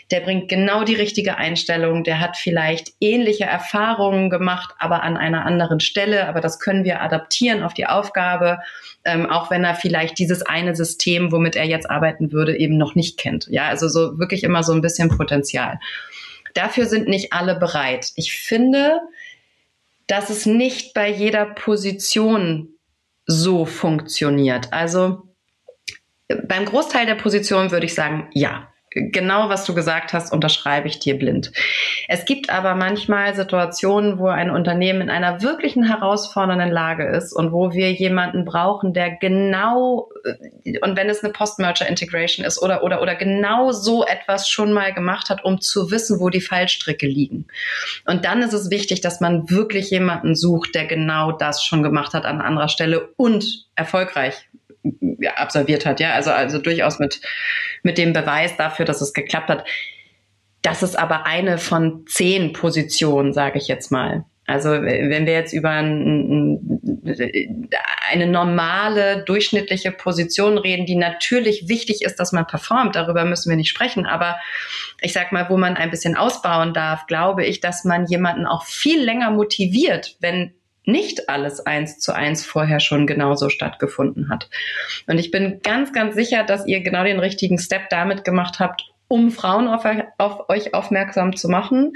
der bringt genau die richtige Einstellung, der hat vielleicht ähnliche Erfahrungen gemacht, aber an einer anderen Stelle, aber das können wir adaptieren auf die Aufgabe, ähm, auch wenn er vielleicht dieses eine System, womit er jetzt arbeiten würde, eben noch nicht kennt. Ja, also so wirklich immer so ein bisschen Potenzial. Dafür sind nicht alle bereit. Ich finde, dass es nicht bei jeder Position so funktioniert. Also beim Großteil der Positionen würde ich sagen, ja genau was du gesagt hast, unterschreibe ich dir blind. Es gibt aber manchmal Situationen, wo ein Unternehmen in einer wirklichen herausfordernden Lage ist und wo wir jemanden brauchen, der genau, äh, und wenn es eine Post-Merger-Integration ist oder, oder, oder genau so etwas schon mal gemacht hat, um zu wissen, wo die Fallstricke liegen. Und dann ist es wichtig, dass man wirklich jemanden sucht, der genau das schon gemacht hat an anderer Stelle und erfolgreich absolviert hat, ja, also, also durchaus mit, mit dem Beweis dafür, dass es geklappt hat. Das ist aber eine von zehn Positionen, sage ich jetzt mal. Also wenn wir jetzt über ein, eine normale, durchschnittliche Position reden, die natürlich wichtig ist, dass man performt, darüber müssen wir nicht sprechen, aber ich sag mal, wo man ein bisschen ausbauen darf, glaube ich, dass man jemanden auch viel länger motiviert, wenn nicht alles eins zu eins vorher schon genauso stattgefunden hat. Und ich bin ganz, ganz sicher, dass ihr genau den richtigen Step damit gemacht habt, um Frauen auf, auf euch aufmerksam zu machen,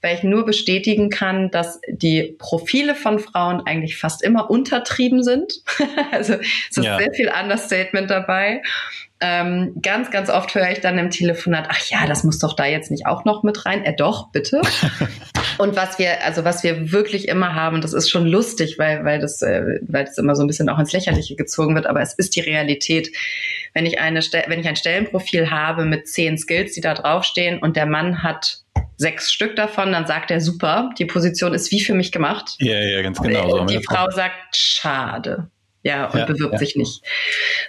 weil ich nur bestätigen kann, dass die Profile von Frauen eigentlich fast immer untertrieben sind. also es ist ja. sehr viel Understatement dabei. Ähm, ganz, ganz oft höre ich dann im Telefonat, ach ja, das muss doch da jetzt nicht auch noch mit rein. Äh, doch, bitte. und was wir, also was wir wirklich immer haben, das ist schon lustig, weil, weil das, äh, weil das immer so ein bisschen auch ins Lächerliche gezogen wird, aber es ist die Realität. Wenn ich eine, wenn ich ein Stellenprofil habe mit zehn Skills, die da draufstehen und der Mann hat sechs Stück davon, dann sagt er super, die Position ist wie für mich gemacht. Ja, ja, ganz genau. So die Frau sagt schade. Ja, und ja, bewirbt ja. sich nicht.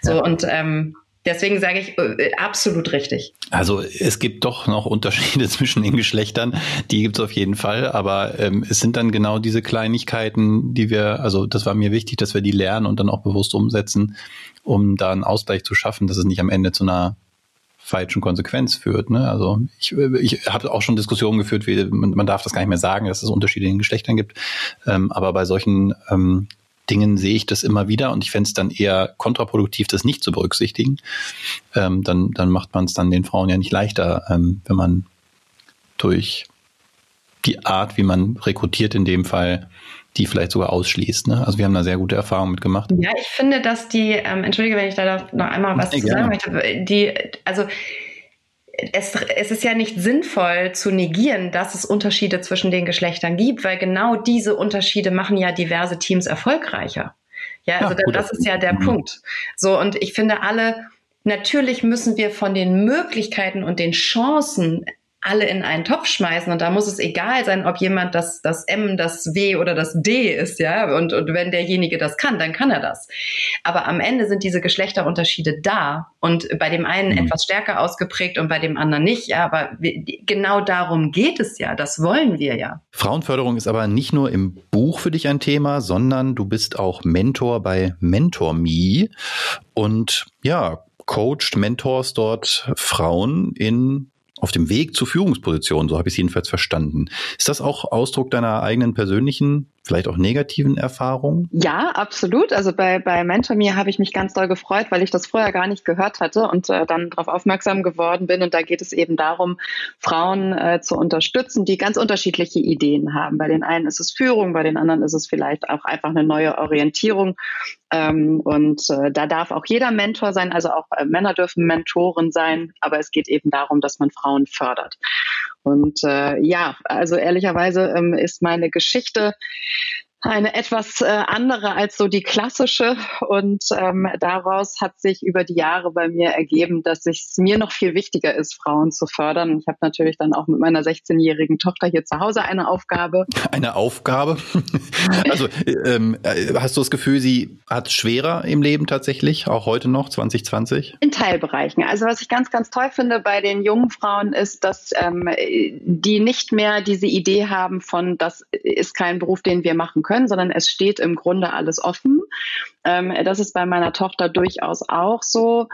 So, ja. und ähm, Deswegen sage ich äh, absolut richtig. Also es gibt doch noch Unterschiede zwischen den Geschlechtern, die gibt es auf jeden Fall, aber ähm, es sind dann genau diese Kleinigkeiten, die wir, also das war mir wichtig, dass wir die lernen und dann auch bewusst umsetzen, um da einen Ausgleich zu schaffen, dass es nicht am Ende zu einer falschen Konsequenz führt. Ne? Also ich, ich habe auch schon Diskussionen geführt, wie man, man darf das gar nicht mehr sagen, dass es Unterschiede in den Geschlechtern gibt. Ähm, aber bei solchen ähm, Dingen sehe ich das immer wieder und ich fände es dann eher kontraproduktiv, das nicht zu berücksichtigen. Ähm, dann, dann macht man es dann den Frauen ja nicht leichter, ähm, wenn man durch die Art, wie man rekrutiert in dem Fall, die vielleicht sogar ausschließt. Ne? Also wir haben da sehr gute Erfahrungen mitgemacht. Ja, ich finde, dass die, ähm, entschuldige, wenn ich da noch einmal was ja, zu sagen möchte, die, also es, es ist ja nicht sinnvoll zu negieren, dass es Unterschiede zwischen den Geschlechtern gibt, weil genau diese Unterschiede machen ja diverse Teams erfolgreicher. Ja, also ja, das ist ja der mhm. Punkt. So, und ich finde alle, natürlich müssen wir von den Möglichkeiten und den Chancen alle in einen Topf schmeißen und da muss es egal sein, ob jemand das, das M, das W oder das D ist, ja, und, und wenn derjenige das kann, dann kann er das. Aber am Ende sind diese Geschlechterunterschiede da und bei dem einen mhm. etwas stärker ausgeprägt und bei dem anderen nicht, ja, aber wir, genau darum geht es ja, das wollen wir ja. Frauenförderung ist aber nicht nur im Buch für dich ein Thema, sondern du bist auch Mentor bei MentorMe und ja, coacht, mentors dort Frauen in auf dem Weg zur Führungsposition, so habe ich es jedenfalls verstanden. Ist das auch Ausdruck deiner eigenen persönlichen vielleicht auch negativen Erfahrungen? Ja, absolut. Also bei, bei MentorMe habe ich mich ganz doll gefreut, weil ich das vorher gar nicht gehört hatte und äh, dann darauf aufmerksam geworden bin. Und da geht es eben darum, Frauen äh, zu unterstützen, die ganz unterschiedliche Ideen haben. Bei den einen ist es Führung, bei den anderen ist es vielleicht auch einfach eine neue Orientierung. Ähm, und äh, da darf auch jeder Mentor sein, also auch äh, Männer dürfen Mentoren sein, aber es geht eben darum, dass man Frauen fördert. Und äh, ja, also ehrlicherweise ähm, ist meine Geschichte eine etwas äh, andere als so die klassische. Und ähm, daraus hat sich über die Jahre bei mir ergeben, dass es mir noch viel wichtiger ist, Frauen zu fördern. Ich habe natürlich dann auch mit meiner 16-jährigen Tochter hier zu Hause eine Aufgabe. Eine Aufgabe? also ähm, äh, hast du das Gefühl, sie hat schwerer im Leben tatsächlich, auch heute noch, 2020? In Teilbereichen. Also was ich ganz, ganz toll finde bei den jungen Frauen ist, dass ähm, die nicht mehr diese Idee haben von, das ist kein Beruf, den wir machen können können, sondern es steht im Grunde alles offen. Ähm, das ist bei meiner Tochter durchaus auch so.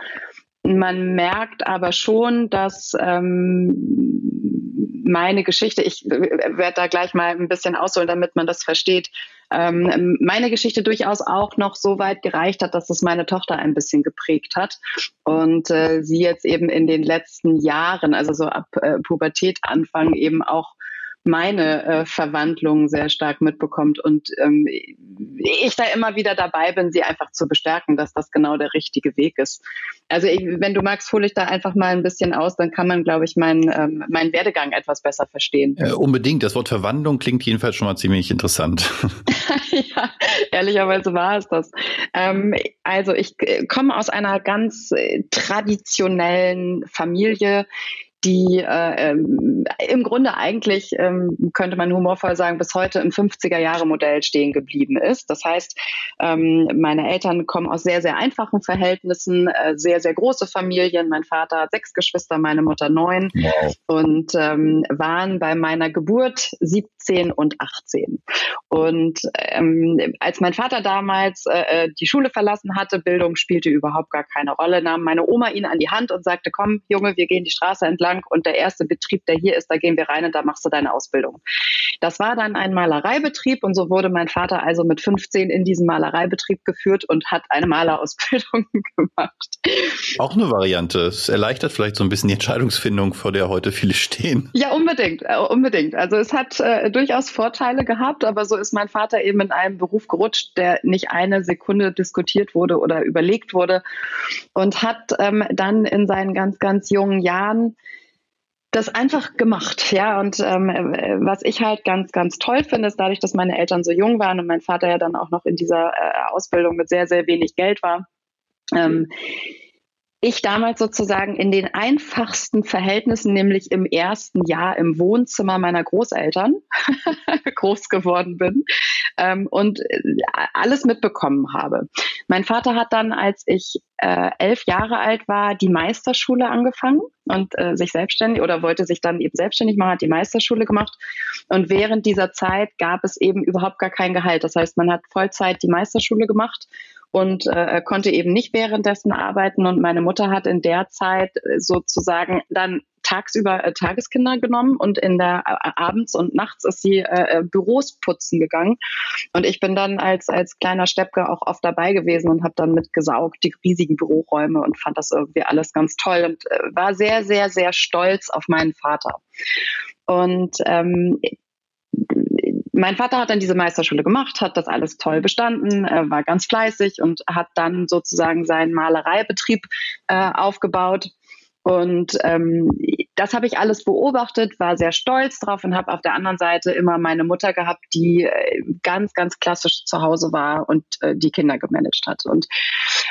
Man merkt aber schon, dass ähm, meine Geschichte, ich werde da gleich mal ein bisschen ausholen, damit man das versteht, ähm, meine Geschichte durchaus auch noch so weit gereicht hat, dass es meine Tochter ein bisschen geprägt hat und äh, sie jetzt eben in den letzten Jahren, also so ab äh, Pubertät anfangen, eben auch meine äh, Verwandlung sehr stark mitbekommt und ähm, ich da immer wieder dabei bin, sie einfach zu bestärken, dass das genau der richtige Weg ist. Also ich, wenn du magst, hole ich da einfach mal ein bisschen aus, dann kann man, glaube ich, meinen ähm, meinen Werdegang etwas besser verstehen. Äh, unbedingt. Das Wort Verwandlung klingt jedenfalls schon mal ziemlich interessant. ja, ehrlicherweise war es das. Ähm, also ich äh, komme aus einer ganz äh, traditionellen Familie die äh, ähm, im Grunde eigentlich, ähm, könnte man humorvoll sagen, bis heute im 50er-Jahre-Modell stehen geblieben ist. Das heißt, ähm, meine Eltern kommen aus sehr, sehr einfachen Verhältnissen, äh, sehr, sehr große Familien. Mein Vater hat sechs Geschwister, meine Mutter neun wow. und ähm, waren bei meiner Geburt 17 und 18. Und ähm, als mein Vater damals äh, äh, die Schule verlassen hatte, Bildung spielte überhaupt gar keine Rolle, nahm meine Oma ihn an die Hand und sagte, komm, Junge, wir gehen die Straße entlang lang und der erste Betrieb, der hier ist, da gehen wir rein und da machst du deine Ausbildung. Das war dann ein Malereibetrieb und so wurde mein Vater also mit 15 in diesen Malereibetrieb geführt und hat eine Malerausbildung gemacht. Auch eine Variante. Es erleichtert vielleicht so ein bisschen die Entscheidungsfindung, vor der heute viele stehen. Ja, unbedingt, äh, unbedingt. Also es hat äh, durchaus Vorteile gehabt, aber so ist mein Vater eben in einem Beruf gerutscht, der nicht eine Sekunde diskutiert wurde oder überlegt wurde und hat ähm, dann in seinen ganz, ganz jungen Jahren das einfach gemacht, ja. Und ähm, äh, was ich halt ganz, ganz toll finde, ist dadurch, dass meine Eltern so jung waren und mein Vater ja dann auch noch in dieser äh, Ausbildung mit sehr, sehr wenig Geld war. Ähm, ich damals sozusagen in den einfachsten Verhältnissen, nämlich im ersten Jahr im Wohnzimmer meiner Großeltern groß geworden bin ähm, und äh, alles mitbekommen habe. Mein Vater hat dann, als ich äh, elf Jahre alt war, die Meisterschule angefangen und äh, sich selbstständig oder wollte sich dann eben selbstständig machen, hat die Meisterschule gemacht. Und während dieser Zeit gab es eben überhaupt gar kein Gehalt. Das heißt, man hat Vollzeit die Meisterschule gemacht und äh, konnte eben nicht währenddessen arbeiten. Und meine Mutter hat in der Zeit sozusagen dann tagsüber äh, Tageskinder genommen und in der äh, abends und nachts ist sie äh, äh, Büros putzen gegangen und ich bin dann als als kleiner Steppke auch oft dabei gewesen und habe dann mitgesaugt die riesigen Büroräume und fand das irgendwie alles ganz toll und äh, war sehr sehr sehr stolz auf meinen Vater und ähm, mein Vater hat dann diese Meisterschule gemacht, hat das alles toll bestanden, war ganz fleißig und hat dann sozusagen seinen Malereibetrieb äh, aufgebaut und ähm, das habe ich alles beobachtet, war sehr stolz drauf und habe auf der anderen Seite immer meine Mutter gehabt, die äh, ganz, ganz klassisch zu Hause war und äh, die Kinder gemanagt hat. Und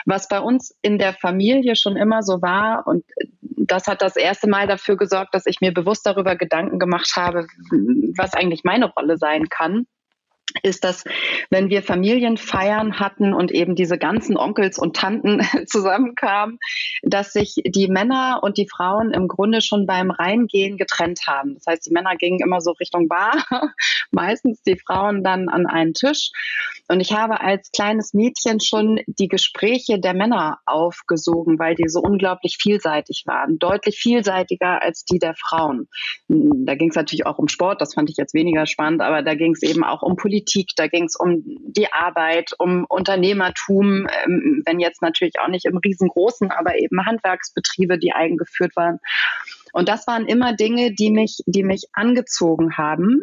was bei uns in der Familie schon immer so war, und das hat das erste Mal dafür gesorgt, dass ich mir bewusst darüber Gedanken gemacht habe, was eigentlich meine Rolle sein kann ist, dass wenn wir Familienfeiern hatten und eben diese ganzen Onkels und Tanten zusammenkamen, dass sich die Männer und die Frauen im Grunde schon beim Reingehen getrennt haben. Das heißt, die Männer gingen immer so Richtung Bar, meistens die Frauen dann an einen Tisch. Und ich habe als kleines Mädchen schon die Gespräche der Männer aufgesogen, weil die so unglaublich vielseitig waren, deutlich vielseitiger als die der Frauen. Da ging es natürlich auch um Sport, das fand ich jetzt weniger spannend, aber da ging es eben auch um Politik Politik, da ging es um die Arbeit, um Unternehmertum, ähm, wenn jetzt natürlich auch nicht im riesengroßen, aber eben Handwerksbetriebe, die eigengeführt waren. Und das waren immer Dinge, die mich, die mich angezogen haben.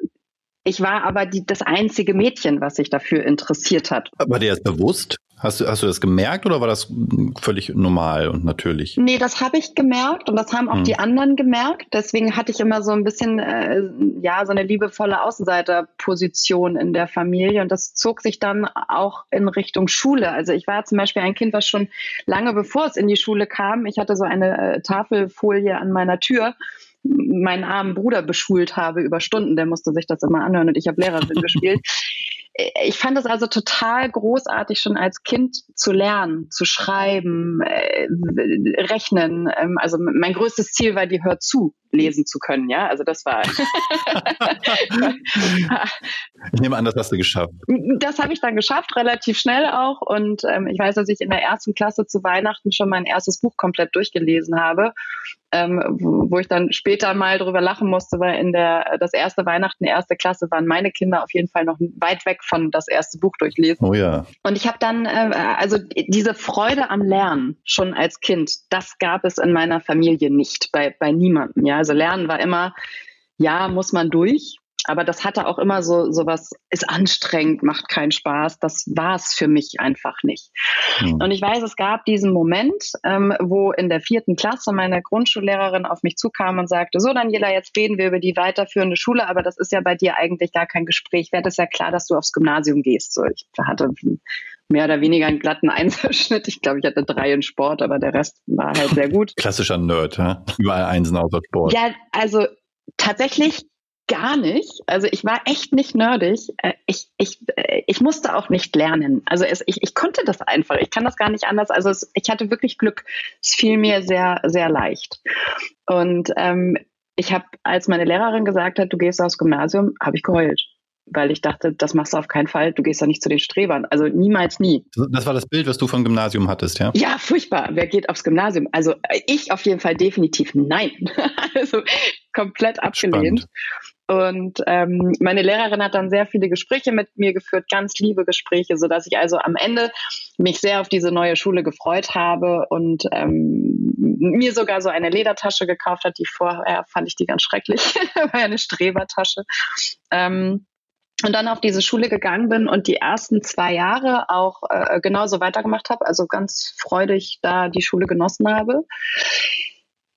Ich war aber die, das einzige Mädchen, was sich dafür interessiert hat. Aber der ist bewusst? Hast du, hast du das gemerkt oder war das völlig normal und natürlich? Nee, das habe ich gemerkt und das haben auch hm. die anderen gemerkt. Deswegen hatte ich immer so ein bisschen, äh, ja, so eine liebevolle Außenseiterposition in der Familie und das zog sich dann auch in Richtung Schule. Also ich war zum Beispiel ein Kind, was schon lange bevor es in die Schule kam, ich hatte so eine äh, Tafelfolie an meiner Tür meinen armen Bruder beschult habe über Stunden, der musste sich das immer anhören und ich habe Lehrerin gespielt ich fand es also total großartig, schon als Kind zu lernen, zu schreiben, äh, rechnen. Ähm, also mein größtes Ziel war, die Hör zu lesen zu können, ja. Also das war. ich nehme an, das hast du geschafft. Das habe ich dann geschafft, relativ schnell auch. Und ähm, ich weiß, dass ich in der ersten Klasse zu Weihnachten schon mein erstes Buch komplett durchgelesen habe, ähm, wo, wo, ich dann später mal drüber lachen musste, weil in der das erste Weihnachten, erste Klasse waren meine Kinder auf jeden Fall noch weit weg von das erste Buch durchlesen. Oh ja. Und ich habe dann, äh, also diese Freude am Lernen schon als Kind, das gab es in meiner Familie nicht, bei, bei niemandem. Ja, also Lernen war immer, ja, muss man durch. Aber das hatte auch immer so, so was, ist anstrengend, macht keinen Spaß. Das war es für mich einfach nicht. Mhm. Und ich weiß, es gab diesen Moment, ähm, wo in der vierten Klasse meine Grundschullehrerin auf mich zukam und sagte, so Daniela, jetzt reden wir über die weiterführende Schule, aber das ist ja bei dir eigentlich gar kein Gespräch. Wäre das ja klar, dass du aufs Gymnasium gehst. So, ich hatte mehr oder weniger einen glatten Einzelschnitt. Ich glaube, ich hatte drei in Sport, aber der Rest war halt sehr gut. Klassischer Nerd, hä? überall Einsen außer Sport. Ja, also tatsächlich gar nicht. Also ich war echt nicht nerdig. Äh, ich, ich, äh, ich musste auch nicht lernen. Also es, ich, ich konnte das einfach. Ich kann das gar nicht anders. Also es, ich hatte wirklich Glück. Es fiel mir sehr, sehr leicht. Und ähm, ich habe, als meine Lehrerin gesagt hat, du gehst aufs Gymnasium, habe ich geheult. Weil ich dachte, das machst du auf keinen Fall, du gehst da nicht zu den Strebern. Also niemals nie. Das war das Bild, was du vom Gymnasium hattest, ja? Ja, furchtbar. Wer geht aufs Gymnasium? Also ich auf jeden Fall definitiv nein. also komplett abgelehnt. Spannend. Und ähm, meine Lehrerin hat dann sehr viele Gespräche mit mir geführt, ganz liebe Gespräche, so dass ich also am Ende mich sehr auf diese neue Schule gefreut habe und ähm, mir sogar so eine Ledertasche gekauft hat, die vorher fand ich die ganz schrecklich, war eine Strebertasche. Ähm, und dann auf diese Schule gegangen bin und die ersten zwei Jahre auch äh, genauso weitergemacht habe, also ganz freudig da die Schule genossen habe.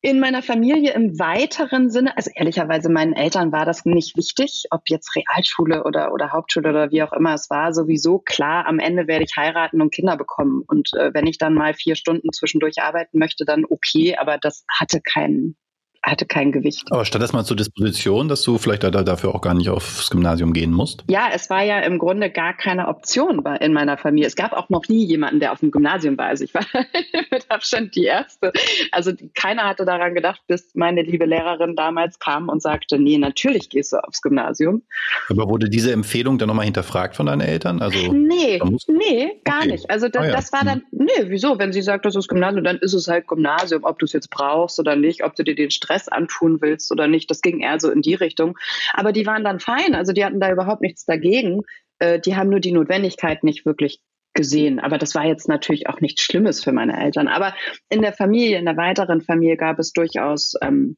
In meiner Familie im weiteren Sinne, also ehrlicherweise meinen Eltern war das nicht wichtig, ob jetzt Realschule oder, oder Hauptschule oder wie auch immer es war, sowieso klar, am Ende werde ich heiraten und Kinder bekommen. Und äh, wenn ich dann mal vier Stunden zwischendurch arbeiten möchte, dann okay, aber das hatte keinen hatte kein Gewicht. Aber stand das mal zur Disposition, dass du vielleicht da, dafür auch gar nicht aufs Gymnasium gehen musst? Ja, es war ja im Grunde gar keine Option in meiner Familie. Es gab auch noch nie jemanden, der auf dem Gymnasium war. Also ich war mit Abstand die Erste. Also keiner hatte daran gedacht, bis meine liebe Lehrerin damals kam und sagte, nee, natürlich gehst du aufs Gymnasium. Aber wurde diese Empfehlung dann nochmal hinterfragt von deinen Eltern? Also, nee, nee, gar okay. nicht. Also das, ah, ja. das war dann, hm. nee, wieso? Wenn sie sagt, das ist Gymnasium, dann ist es halt Gymnasium, ob du es jetzt brauchst oder nicht, ob du dir den Stress Stress antun willst oder nicht. Das ging eher so in die Richtung. Aber die waren dann fein, also die hatten da überhaupt nichts dagegen. Äh, die haben nur die Notwendigkeit nicht wirklich gesehen. Aber das war jetzt natürlich auch nichts Schlimmes für meine Eltern. Aber in der Familie, in der weiteren Familie gab es durchaus ähm,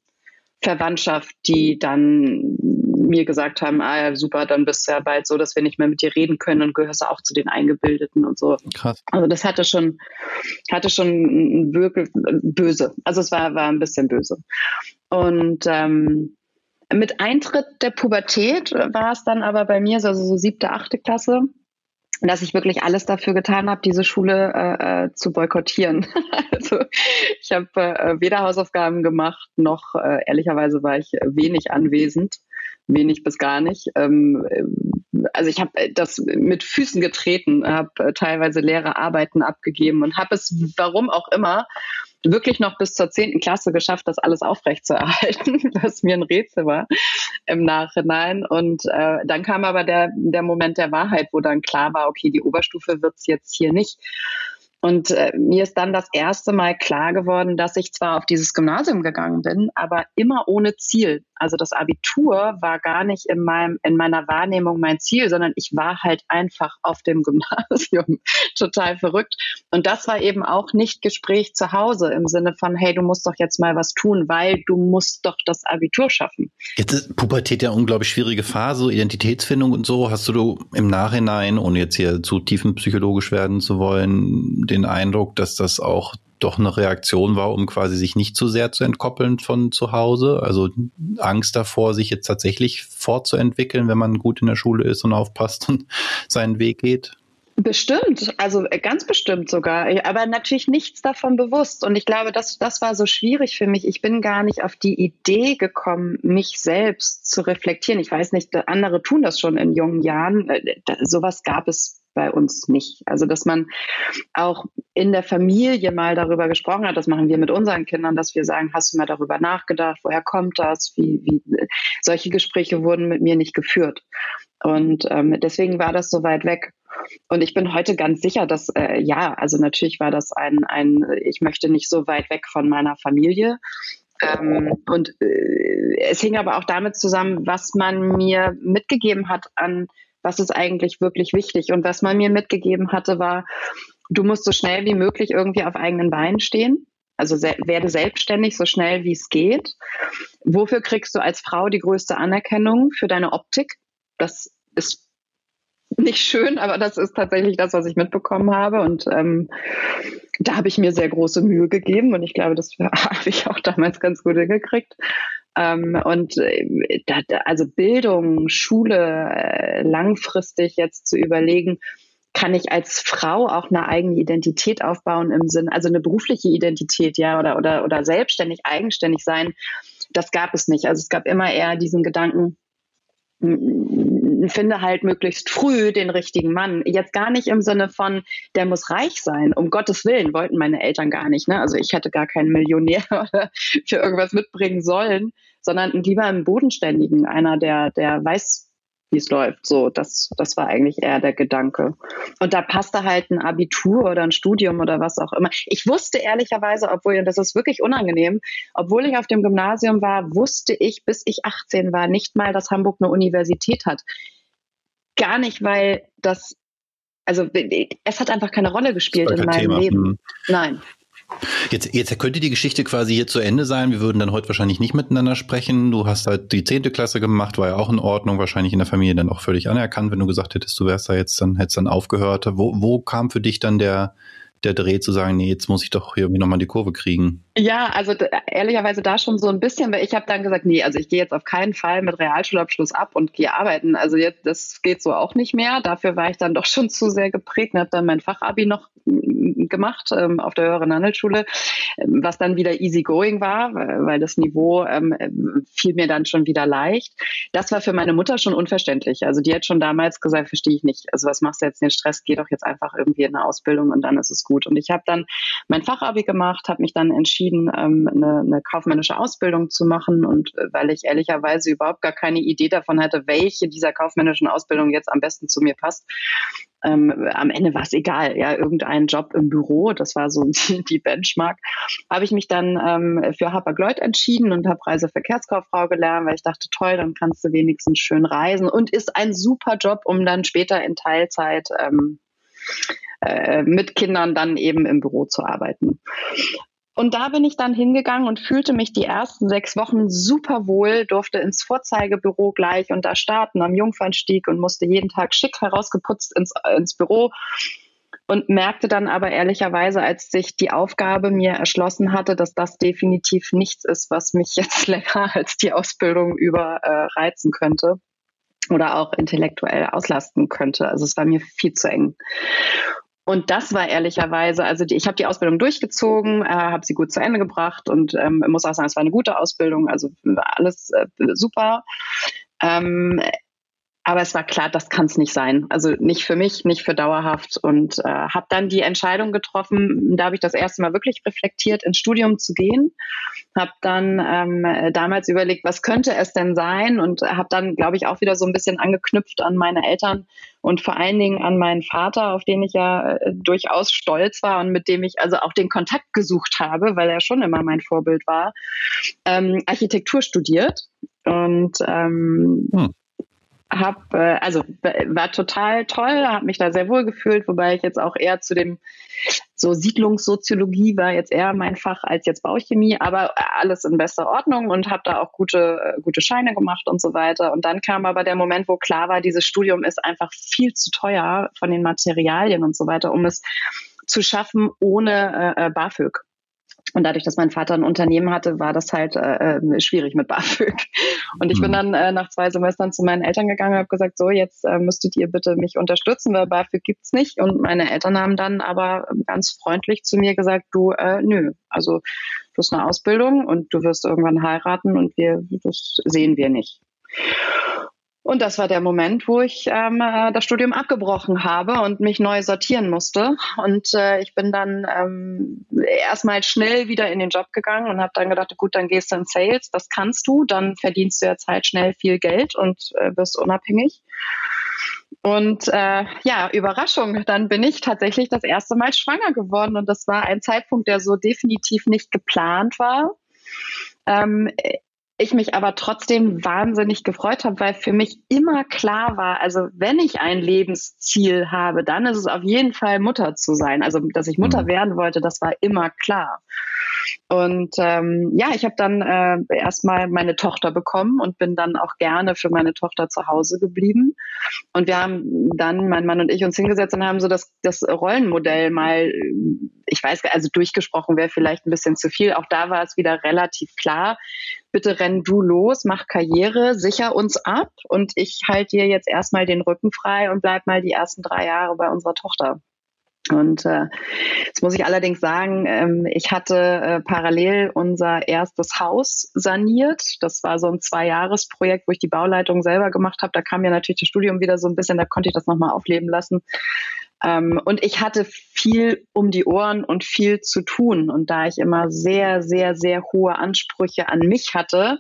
Verwandtschaft, die dann mir gesagt haben, ah ja, super, dann bist du ja bald so, dass wir nicht mehr mit dir reden können und gehörst auch zu den Eingebildeten und so. Krass. Also das hatte schon, hatte schon wirklich böse. Also es war, war ein bisschen böse. Und ähm, mit Eintritt der Pubertät war es dann aber bei mir so, also so siebte, achte Klasse, dass ich wirklich alles dafür getan habe, diese Schule äh, äh zu boykottieren. also ich habe äh, weder Hausaufgaben gemacht, noch äh, ehrlicherweise war ich wenig anwesend, wenig bis gar nicht. Ähm, äh, also ich habe das mit Füßen getreten, habe äh, teilweise leere Arbeiten abgegeben und habe es, warum auch immer, wirklich noch bis zur zehnten Klasse geschafft, das alles aufrechtzuerhalten, was mir ein Rätsel war im Nachhinein. Und äh, dann kam aber der, der Moment der Wahrheit, wo dann klar war, okay, die Oberstufe wird's jetzt hier nicht. Und äh, mir ist dann das erste Mal klar geworden, dass ich zwar auf dieses Gymnasium gegangen bin, aber immer ohne Ziel. Also das Abitur war gar nicht in meinem, in meiner Wahrnehmung mein Ziel, sondern ich war halt einfach auf dem Gymnasium. Total verrückt. Und das war eben auch nicht Gespräch zu Hause im Sinne von, hey, du musst doch jetzt mal was tun, weil du musst doch das Abitur schaffen. Jetzt ist Pubertät ja unglaublich schwierige Phase, Identitätsfindung und so. Hast du im Nachhinein, ohne jetzt hier zu tiefenpsychologisch werden zu wollen, den Eindruck, dass das auch doch eine Reaktion war, um quasi sich nicht zu sehr zu entkoppeln von zu Hause. Also Angst davor, sich jetzt tatsächlich fortzuentwickeln, wenn man gut in der Schule ist und aufpasst und seinen Weg geht. Bestimmt, also äh, ganz bestimmt sogar, aber natürlich nichts davon bewusst. Und ich glaube, das, das war so schwierig für mich. Ich bin gar nicht auf die Idee gekommen, mich selbst zu reflektieren. Ich weiß nicht, andere tun das schon in jungen Jahren. Äh, sowas gab es bei uns nicht. Also, dass man auch in der Familie mal darüber gesprochen hat, das machen wir mit unseren Kindern, dass wir sagen, hast du mal darüber nachgedacht, woher kommt das? Wie, wie, solche Gespräche wurden mit mir nicht geführt. Und ähm, deswegen war das so weit weg. Und ich bin heute ganz sicher, dass äh, ja, also natürlich war das ein, ein, ich möchte nicht so weit weg von meiner Familie. Ähm, und äh, es hing aber auch damit zusammen, was man mir mitgegeben hat an was ist eigentlich wirklich wichtig. Und was man mir mitgegeben hatte, war, du musst so schnell wie möglich irgendwie auf eigenen Beinen stehen. Also se werde selbstständig, so schnell wie es geht. Wofür kriegst du als Frau die größte Anerkennung? Für deine Optik. Das ist nicht schön, aber das ist tatsächlich das, was ich mitbekommen habe. Und ähm, da habe ich mir sehr große Mühe gegeben und ich glaube, das habe ich auch damals ganz gut hingekriegt. Ähm, und äh, da, also Bildung, Schule äh, langfristig jetzt zu überlegen, kann ich als Frau auch eine eigene Identität aufbauen im Sinn, also eine berufliche Identität, ja, oder, oder, oder selbstständig, eigenständig sein. Das gab es nicht. Also es gab immer eher diesen Gedanken, finde halt möglichst früh den richtigen Mann. Jetzt gar nicht im Sinne von, der muss reich sein. Um Gottes Willen wollten meine Eltern gar nicht. Ne? Also ich hätte gar keinen Millionär für irgendwas mitbringen sollen, sondern lieber einen bodenständigen, einer, der, der weiß, wie es läuft. So, das, das war eigentlich eher der Gedanke. Und da passte halt ein Abitur oder ein Studium oder was auch immer. Ich wusste ehrlicherweise, obwohl, und das ist wirklich unangenehm, obwohl ich auf dem Gymnasium war, wusste ich, bis ich 18 war, nicht mal, dass Hamburg eine Universität hat. Gar nicht, weil das, also es hat einfach keine Rolle gespielt in meinem Thema. Leben. Hm. Nein. Jetzt, jetzt könnte die Geschichte quasi hier zu Ende sein. Wir würden dann heute wahrscheinlich nicht miteinander sprechen. Du hast halt die zehnte Klasse gemacht, war ja auch in Ordnung, wahrscheinlich in der Familie dann auch völlig anerkannt. Wenn du gesagt hättest, du wärst da jetzt, dann hättest dann aufgehört. Wo, wo kam für dich dann der, der Dreh zu sagen, nee, jetzt muss ich doch irgendwie nochmal die Kurve kriegen? Ja, also ehrlicherweise da schon so ein bisschen, weil ich habe dann gesagt, nee, also ich gehe jetzt auf keinen Fall mit Realschulabschluss ab und gehe arbeiten. Also jetzt, das geht so auch nicht mehr. Dafür war ich dann doch schon zu sehr geprägt und habe dann mein Fachabi noch gemacht ähm, auf der höheren Handelsschule, ähm, was dann wieder easy going war, weil das Niveau ähm, fiel mir dann schon wieder leicht. Das war für meine Mutter schon unverständlich. Also die hat schon damals gesagt, verstehe ich nicht. Also was machst du jetzt den Stress? Geh doch jetzt einfach irgendwie in eine Ausbildung und dann ist es gut. Und ich habe dann mein Fachabi gemacht, habe mich dann entschieden, ähm, eine, eine kaufmännische Ausbildung zu machen und äh, weil ich ehrlicherweise überhaupt gar keine Idee davon hatte, welche dieser kaufmännischen Ausbildungen jetzt am besten zu mir passt, ähm, am Ende war es egal, ja, irgendein Job im Büro, das war so die, die Benchmark, habe ich mich dann ähm, für Hapag-Lloyd entschieden und habe Reiseverkehrskauffrau gelernt, weil ich dachte, toll, dann kannst du wenigstens schön reisen und ist ein super Job, um dann später in Teilzeit ähm, äh, mit Kindern dann eben im Büro zu arbeiten. Und da bin ich dann hingegangen und fühlte mich die ersten sechs Wochen super wohl, durfte ins Vorzeigebüro gleich und da starten am Jungfernstieg und musste jeden Tag schick herausgeputzt ins, ins Büro und merkte dann aber ehrlicherweise, als sich die Aufgabe mir erschlossen hatte, dass das definitiv nichts ist, was mich jetzt länger als die Ausbildung über äh, könnte oder auch intellektuell auslasten könnte. Also es war mir viel zu eng. Und das war ehrlicherweise, also die, ich habe die Ausbildung durchgezogen, äh, habe sie gut zu Ende gebracht und ähm, muss auch sagen, es war eine gute Ausbildung, also alles äh, super. Ähm, aber es war klar, das kann es nicht sein. Also nicht für mich, nicht für dauerhaft. Und äh, habe dann die Entscheidung getroffen, da habe ich das erste Mal wirklich reflektiert, ins Studium zu gehen. Habe dann ähm, damals überlegt, was könnte es denn sein? Und habe dann, glaube ich, auch wieder so ein bisschen angeknüpft an meine Eltern und vor allen Dingen an meinen Vater, auf den ich ja äh, durchaus stolz war und mit dem ich also auch den Kontakt gesucht habe, weil er schon immer mein Vorbild war, ähm, Architektur studiert. Und ähm, hm hab, äh, also war total toll, habe mich da sehr wohl gefühlt, wobei ich jetzt auch eher zu dem so Siedlungssoziologie war jetzt eher mein Fach als jetzt Bauchemie, aber alles in bester Ordnung und habe da auch gute äh, gute Scheine gemacht und so weiter. Und dann kam aber der Moment, wo klar war, dieses Studium ist einfach viel zu teuer von den Materialien und so weiter, um es zu schaffen ohne äh, äh BAföG. Und dadurch, dass mein Vater ein Unternehmen hatte, war das halt äh, äh schwierig mit BAföG. Und ich mhm. bin dann äh, nach zwei Semestern zu meinen Eltern gegangen und habe gesagt, so, jetzt äh, müsstet ihr bitte mich unterstützen, weil BAföG gibt's nicht. Und meine Eltern haben dann aber ganz freundlich zu mir gesagt, du, äh, nö, also du hast eine Ausbildung und du wirst irgendwann heiraten und wir, das sehen wir nicht. Und das war der Moment, wo ich ähm, äh, das Studium abgebrochen habe und mich neu sortieren musste. Und äh, ich bin dann ähm, erstmal schnell wieder in den Job gegangen und habe dann gedacht, gut, dann gehst du in Sales, das kannst du, dann verdienst du jetzt halt schnell viel Geld und äh, wirst unabhängig. Und äh, ja, Überraschung, dann bin ich tatsächlich das erste Mal schwanger geworden und das war ein Zeitpunkt, der so definitiv nicht geplant war. Ähm, ich mich aber trotzdem wahnsinnig gefreut habe, weil für mich immer klar war, also wenn ich ein Lebensziel habe, dann ist es auf jeden Fall Mutter zu sein. Also dass ich Mutter mhm. werden wollte, das war immer klar. Und ähm, ja, ich habe dann äh, erstmal meine Tochter bekommen und bin dann auch gerne für meine Tochter zu Hause geblieben. Und wir haben dann, mein Mann und ich, uns hingesetzt und haben so das, das Rollenmodell mal, ich weiß, also durchgesprochen wäre vielleicht ein bisschen zu viel. Auch da war es wieder relativ klar bitte renn du los, mach Karriere, sicher uns ab und ich halte dir jetzt erstmal den Rücken frei und bleib mal die ersten drei Jahre bei unserer Tochter. Und äh, jetzt muss ich allerdings sagen, ähm, ich hatte äh, parallel unser erstes Haus saniert. Das war so ein Zwei-Jahres-Projekt, wo ich die Bauleitung selber gemacht habe. Da kam mir natürlich das Studium wieder so ein bisschen, da konnte ich das nochmal aufleben lassen. Ähm, und ich hatte viel um die Ohren und viel zu tun. Und da ich immer sehr, sehr, sehr hohe Ansprüche an mich hatte,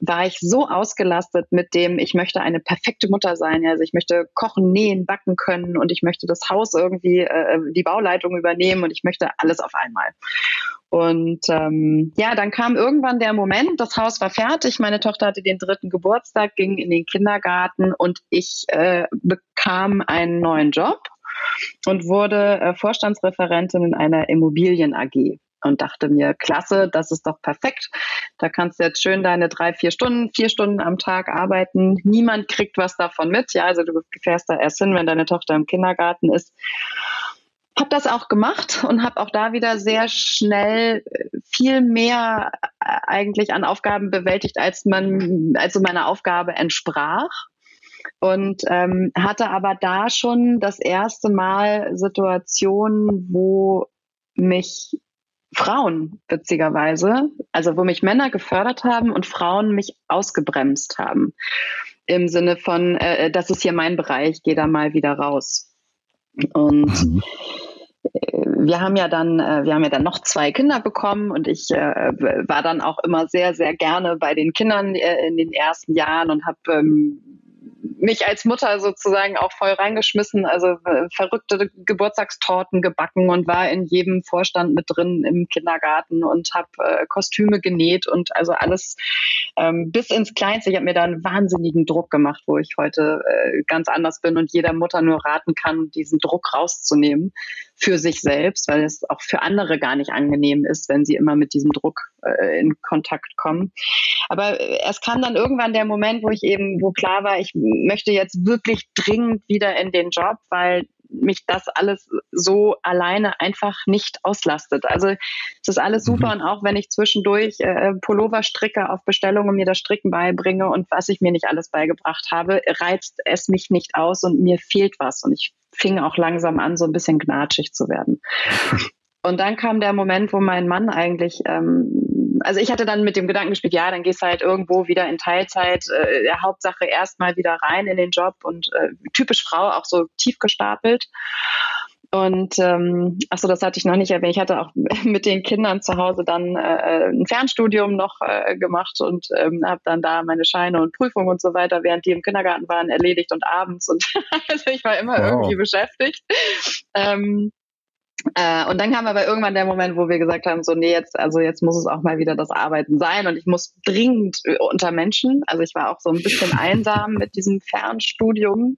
war ich so ausgelastet mit dem, ich möchte eine perfekte Mutter sein. Also ich möchte kochen, nähen, backen können und ich möchte das Haus irgendwie, äh, die Bauleitung übernehmen und ich möchte alles auf einmal. Und ähm, ja, dann kam irgendwann der Moment, das Haus war fertig, meine Tochter hatte den dritten Geburtstag, ging in den Kindergarten und ich äh, bekam einen neuen Job und wurde äh, Vorstandsreferentin in einer Immobilien AG und dachte mir, klasse, das ist doch perfekt. Da kannst du jetzt schön deine drei, vier Stunden, vier Stunden am Tag arbeiten. Niemand kriegt was davon mit. Ja, also du fährst da erst hin, wenn deine Tochter im Kindergarten ist. Habe das auch gemacht und habe auch da wieder sehr schnell äh, viel mehr äh, eigentlich an Aufgaben bewältigt, als man, also meiner Aufgabe entsprach. Und ähm, hatte aber da schon das erste Mal Situationen, wo mich Frauen, witzigerweise, also wo mich Männer gefördert haben und Frauen mich ausgebremst haben. Im Sinne von, äh, das ist hier mein Bereich, geh da mal wieder raus. Und mhm wir haben ja dann, äh, wir haben ja dann noch zwei Kinder bekommen und ich äh, war dann auch immer sehr, sehr gerne bei den Kindern äh, in den ersten Jahren und habe ähm, mich als Mutter sozusagen auch voll reingeschmissen, also äh, verrückte Geburtstagstorten gebacken und war in jedem Vorstand mit drin im Kindergarten und habe äh, Kostüme genäht und also alles ähm, bis ins Kleinste. Ich habe mir da einen wahnsinnigen Druck gemacht, wo ich heute äh, ganz anders bin und jeder Mutter nur raten kann, diesen Druck rauszunehmen für sich selbst, weil es auch für andere gar nicht angenehm ist, wenn sie immer mit diesem Druck äh, in Kontakt kommen. Aber äh, es kam dann irgendwann der Moment, wo ich eben, wo klar war, ich möchte jetzt wirklich dringend wieder in den Job, weil mich das alles so alleine einfach nicht auslastet. Also es ist alles super mhm. und auch wenn ich zwischendurch äh, Pullover stricke auf Bestellung und mir das Stricken beibringe und was ich mir nicht alles beigebracht habe, reizt es mich nicht aus und mir fehlt was und ich fing auch langsam an, so ein bisschen gnatschig zu werden. Und dann kam der Moment, wo mein Mann eigentlich, ähm, also ich hatte dann mit dem Gedanken gespielt, ja, dann gehst du halt irgendwo wieder in Teilzeit, äh, der Hauptsache erstmal wieder rein in den Job und äh, typisch Frau auch so tief gestapelt. Und ähm, achso, das hatte ich noch nicht erwähnt. Ich hatte auch mit den Kindern zu Hause dann äh, ein Fernstudium noch äh, gemacht und ähm, habe dann da meine Scheine und Prüfungen und so weiter, während die im Kindergarten waren, erledigt und abends. Und also ich war immer wow. irgendwie beschäftigt. Ähm, äh, und dann kam aber irgendwann der Moment, wo wir gesagt haben, so, nee, jetzt, also jetzt muss es auch mal wieder das Arbeiten sein und ich muss dringend äh, unter Menschen. Also ich war auch so ein bisschen einsam mit diesem Fernstudium.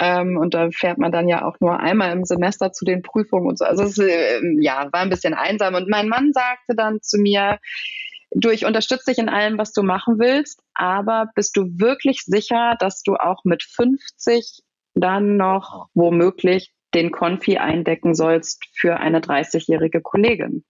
Ähm, und da fährt man dann ja auch nur einmal im Semester zu den Prüfungen und so. Also es äh, ja, war ein bisschen einsam. Und mein Mann sagte dann zu mir, du, ich unterstütze dich in allem, was du machen willst, aber bist du wirklich sicher, dass du auch mit 50 dann noch womöglich den Konfi eindecken sollst für eine 30-jährige Kollegin.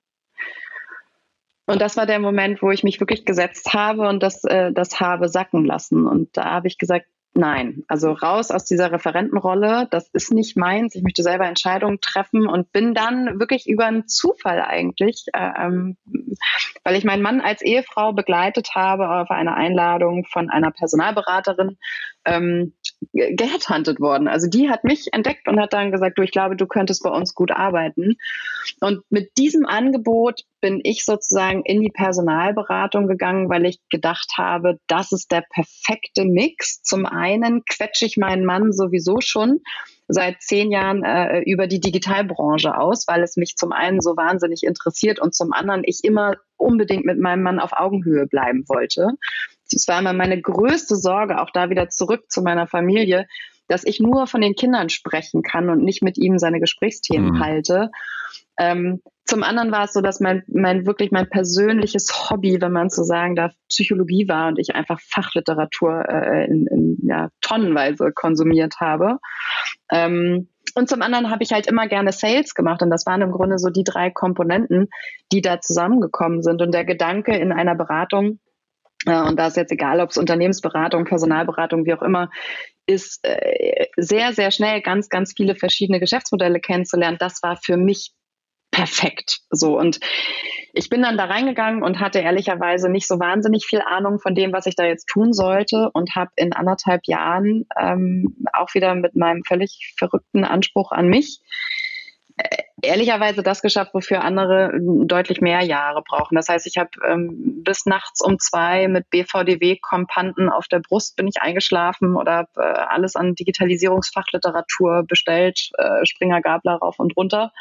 Und das war der Moment, wo ich mich wirklich gesetzt habe und das, äh, das habe sacken lassen. Und da habe ich gesagt, nein, also raus aus dieser Referentenrolle, das ist nicht meins. Ich möchte selber Entscheidungen treffen und bin dann wirklich über einen Zufall eigentlich, äh, ähm, weil ich meinen Mann als Ehefrau begleitet habe auf eine Einladung von einer Personalberaterin, ähm, gehandelt worden. Also die hat mich entdeckt und hat dann gesagt, du, ich glaube, du könntest bei uns gut arbeiten. Und mit diesem Angebot bin ich sozusagen in die Personalberatung gegangen, weil ich gedacht habe, das ist der perfekte Mix. Zum einen quetsche ich meinen Mann sowieso schon seit zehn Jahren äh, über die Digitalbranche aus, weil es mich zum einen so wahnsinnig interessiert und zum anderen ich immer unbedingt mit meinem Mann auf Augenhöhe bleiben wollte. Das war immer meine größte Sorge, auch da wieder zurück zu meiner Familie, dass ich nur von den Kindern sprechen kann und nicht mit ihm seine Gesprächsthemen mhm. halte. Ähm, zum anderen war es so, dass mein, mein wirklich mein persönliches Hobby, wenn man so sagen darf, Psychologie war und ich einfach Fachliteratur äh, in, in ja, tonnenweise konsumiert habe. Ähm, und zum anderen habe ich halt immer gerne Sales gemacht und das waren im Grunde so die drei Komponenten, die da zusammengekommen sind. Und der Gedanke in einer Beratung, und da ist jetzt egal, ob es Unternehmensberatung, Personalberatung, wie auch immer, ist äh, sehr, sehr schnell ganz, ganz viele verschiedene Geschäftsmodelle kennenzulernen. Das war für mich perfekt. So und ich bin dann da reingegangen und hatte ehrlicherweise nicht so wahnsinnig viel Ahnung von dem, was ich da jetzt tun sollte und habe in anderthalb Jahren ähm, auch wieder mit meinem völlig verrückten Anspruch an mich äh, ehrlicherweise das geschafft, wofür andere deutlich mehr Jahre brauchen. Das heißt, ich habe ähm, bis nachts um zwei mit BVDW-Kompanten auf der Brust bin ich eingeschlafen oder äh, alles an Digitalisierungsfachliteratur bestellt, äh, Springer Gabler rauf und runter.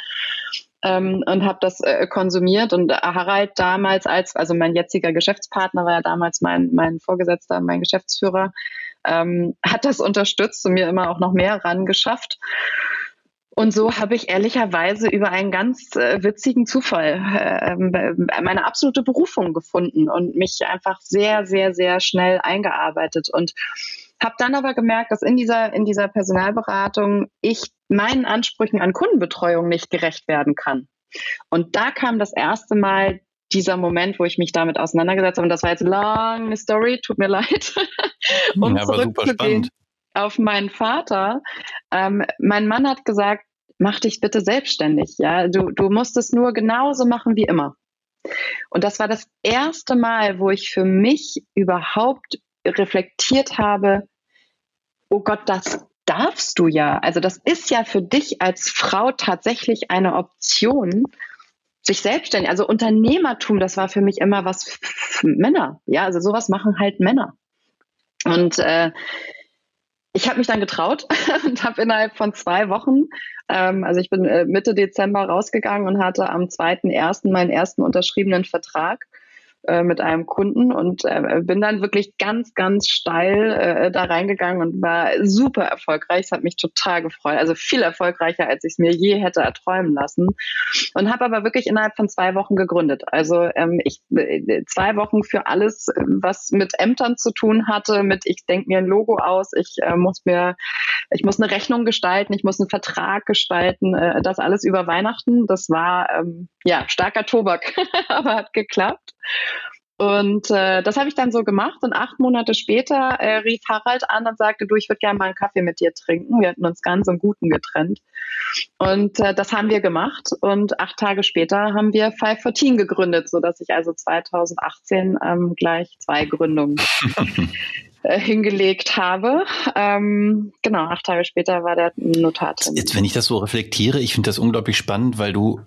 Ähm, und habe das äh, konsumiert und Harald damals als, also mein jetziger Geschäftspartner war ja damals mein, mein Vorgesetzter, mein Geschäftsführer, ähm, hat das unterstützt und mir immer auch noch mehr ran geschafft. Und so habe ich ehrlicherweise über einen ganz äh, witzigen Zufall äh, meine absolute Berufung gefunden und mich einfach sehr, sehr, sehr schnell eingearbeitet und habe dann aber gemerkt, dass in dieser, in dieser Personalberatung ich meinen Ansprüchen an Kundenbetreuung nicht gerecht werden kann. Und da kam das erste Mal dieser Moment, wo ich mich damit auseinandergesetzt habe. Und das war jetzt lange Story, tut mir leid. um ja, zurückzugehen auf meinen Vater. Ähm, mein Mann hat gesagt, mach dich bitte selbstständig. Ja, du, du musst es nur genauso machen wie immer. Und das war das erste Mal, wo ich für mich überhaupt reflektiert habe, oh Gott, das darfst du ja. Also das ist ja für dich als Frau tatsächlich eine Option, sich selbstständig, also Unternehmertum, das war für mich immer was für Männer. Ja, also sowas machen halt Männer. Und äh, ich habe mich dann getraut und habe innerhalb von zwei Wochen, ähm, also ich bin äh, Mitte Dezember rausgegangen und hatte am 2.1. meinen ersten unterschriebenen Vertrag äh, mit einem Kunden und äh, bin dann wirklich ganz, ganz steil äh, da reingegangen und war super erfolgreich. Es hat mich total gefreut. Also viel erfolgreicher, als ich es mir je hätte erträumen lassen. Und habe aber wirklich innerhalb von zwei Wochen gegründet. Also ähm, ich äh, zwei Wochen für alles, was mit Ämtern zu tun hatte, mit ich denke mir ein Logo aus, ich äh, muss mir, ich muss eine Rechnung gestalten, ich muss einen Vertrag gestalten, äh, das alles über Weihnachten. Das war ähm, ja starker Tobak, aber hat geklappt. Und äh, das habe ich dann so gemacht und acht Monate später äh, rief Harald an und sagte, du, ich würde gerne mal einen Kaffee mit dir trinken. Wir hatten uns ganz im Guten getrennt. Und äh, das haben wir gemacht und acht Tage später haben wir Five for Teen gegründet, sodass ich also 2018 ähm, gleich zwei Gründungen äh, hingelegt habe. Ähm, genau, acht Tage später war der Notar. Jetzt, wenn ich das so reflektiere, ich finde das unglaublich spannend, weil du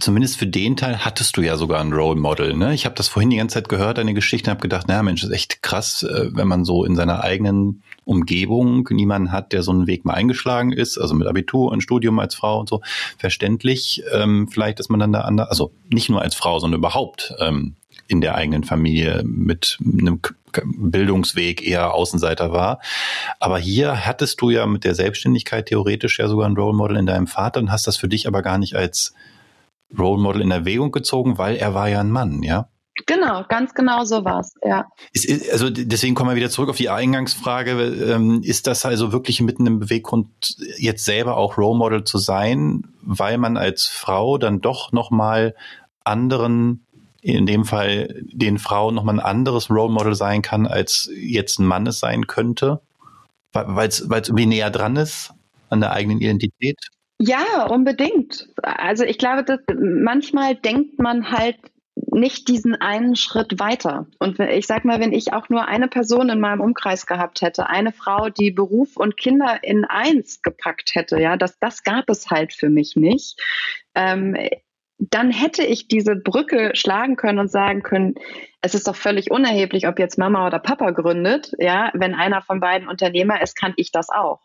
zumindest für den Teil hattest du ja sogar ein Role Model. Ne? Ich habe das vorhin die ganze Zeit gehört, deine Geschichte, habe gedacht, naja, Mensch, ist echt krass, äh, wenn man so in seiner eigenen Umgebung niemanden hat, der so einen Weg mal eingeschlagen ist, also mit Abitur und Studium als Frau und so. Verständlich, ähm, vielleicht ist man dann da anders, also nicht nur als Frau, sondern überhaupt ähm, in der eigenen Familie mit einem Bildungsweg eher Außenseiter war. Aber hier hattest du ja mit der Selbstständigkeit theoretisch ja sogar ein Role Model in deinem Vater und hast das für dich aber gar nicht als Role Model in Erwägung gezogen, weil er war ja ein Mann, ja? Genau, ganz genau so war's, ja. Ist, also deswegen kommen wir wieder zurück auf die Eingangsfrage. Ähm, ist das also wirklich mitten im Beweggrund, jetzt selber auch Role Model zu sein, weil man als Frau dann doch nochmal anderen, in dem Fall den Frauen nochmal ein anderes Role Model sein kann, als jetzt ein Mann es sein könnte? Weil es irgendwie näher dran ist an der eigenen Identität? Ja, unbedingt. Also ich glaube, dass manchmal denkt man halt nicht diesen einen Schritt weiter. Und ich sag mal, wenn ich auch nur eine Person in meinem Umkreis gehabt hätte, eine Frau, die Beruf und Kinder in eins gepackt hätte, ja, das, das gab es halt für mich nicht. Ähm, dann hätte ich diese Brücke schlagen können und sagen können, es ist doch völlig unerheblich, ob jetzt Mama oder Papa gründet. Ja, wenn einer von beiden Unternehmer ist, kann ich das auch.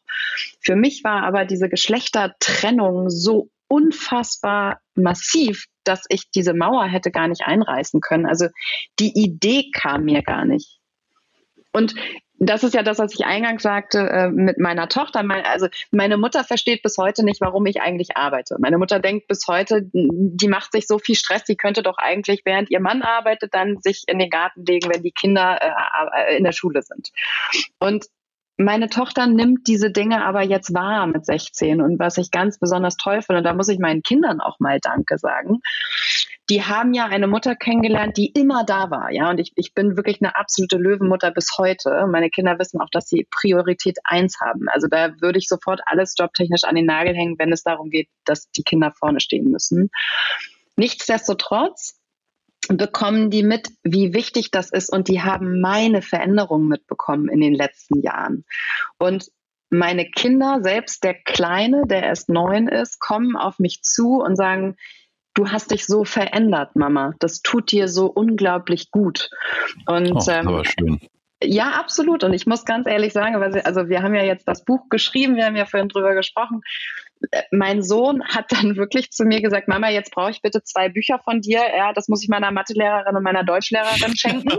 Für mich war aber diese Geschlechtertrennung so unfassbar massiv, dass ich diese Mauer hätte gar nicht einreißen können. Also die Idee kam mir gar nicht. Und das ist ja das, was ich eingangs sagte äh, mit meiner Tochter. Mein, also meine Mutter versteht bis heute nicht, warum ich eigentlich arbeite. Meine Mutter denkt bis heute, die macht sich so viel Stress, die könnte doch eigentlich, während ihr Mann arbeitet, dann sich in den Garten legen, wenn die Kinder äh, in der Schule sind. Und meine Tochter nimmt diese Dinge aber jetzt wahr mit 16 und was ich ganz besonders toll finde, da muss ich meinen Kindern auch mal Danke sagen, die haben ja eine Mutter kennengelernt, die immer da war, ja. Und ich, ich bin wirklich eine absolute Löwenmutter bis heute. Meine Kinder wissen auch, dass sie Priorität eins haben. Also da würde ich sofort alles jobtechnisch an den Nagel hängen, wenn es darum geht, dass die Kinder vorne stehen müssen. Nichtsdestotrotz bekommen die mit, wie wichtig das ist und die haben meine Veränderung mitbekommen in den letzten Jahren. Und meine Kinder, selbst der Kleine, der erst neun ist, kommen auf mich zu und sagen, du hast dich so verändert, Mama. Das tut dir so unglaublich gut. Und oh, ähm, schön. Ja, absolut. Und ich muss ganz ehrlich sagen, also wir haben ja jetzt das Buch geschrieben, wir haben ja vorhin drüber gesprochen mein Sohn hat dann wirklich zu mir gesagt, Mama, jetzt brauche ich bitte zwei Bücher von dir. Ja, das muss ich meiner Mathelehrerin und meiner Deutschlehrerin schenken.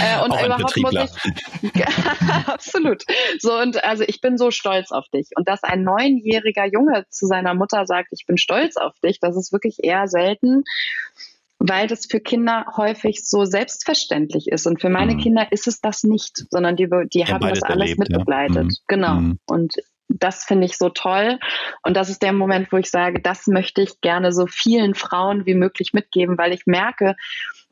äh, und Auch überhaupt muss ich. absolut. So, und also ich bin so stolz auf dich. Und dass ein neunjähriger Junge zu seiner Mutter sagt, ich bin stolz auf dich, das ist wirklich eher selten weil das für Kinder häufig so selbstverständlich ist. Und für meine mhm. Kinder ist es das nicht, sondern die, die haben das alles erlebt, mitbegleitet. Ja. Mhm. Genau. Mhm. Und das finde ich so toll. Und das ist der Moment, wo ich sage, das möchte ich gerne so vielen Frauen wie möglich mitgeben, weil ich merke,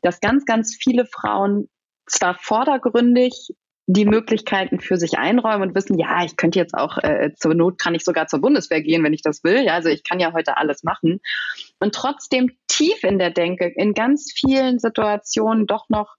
dass ganz, ganz viele Frauen zwar vordergründig die Möglichkeiten für sich einräumen und wissen, ja, ich könnte jetzt auch äh, zur Not kann ich sogar zur Bundeswehr gehen, wenn ich das will. Ja, also ich kann ja heute alles machen. Und trotzdem tief in der Denke, in ganz vielen Situationen doch noch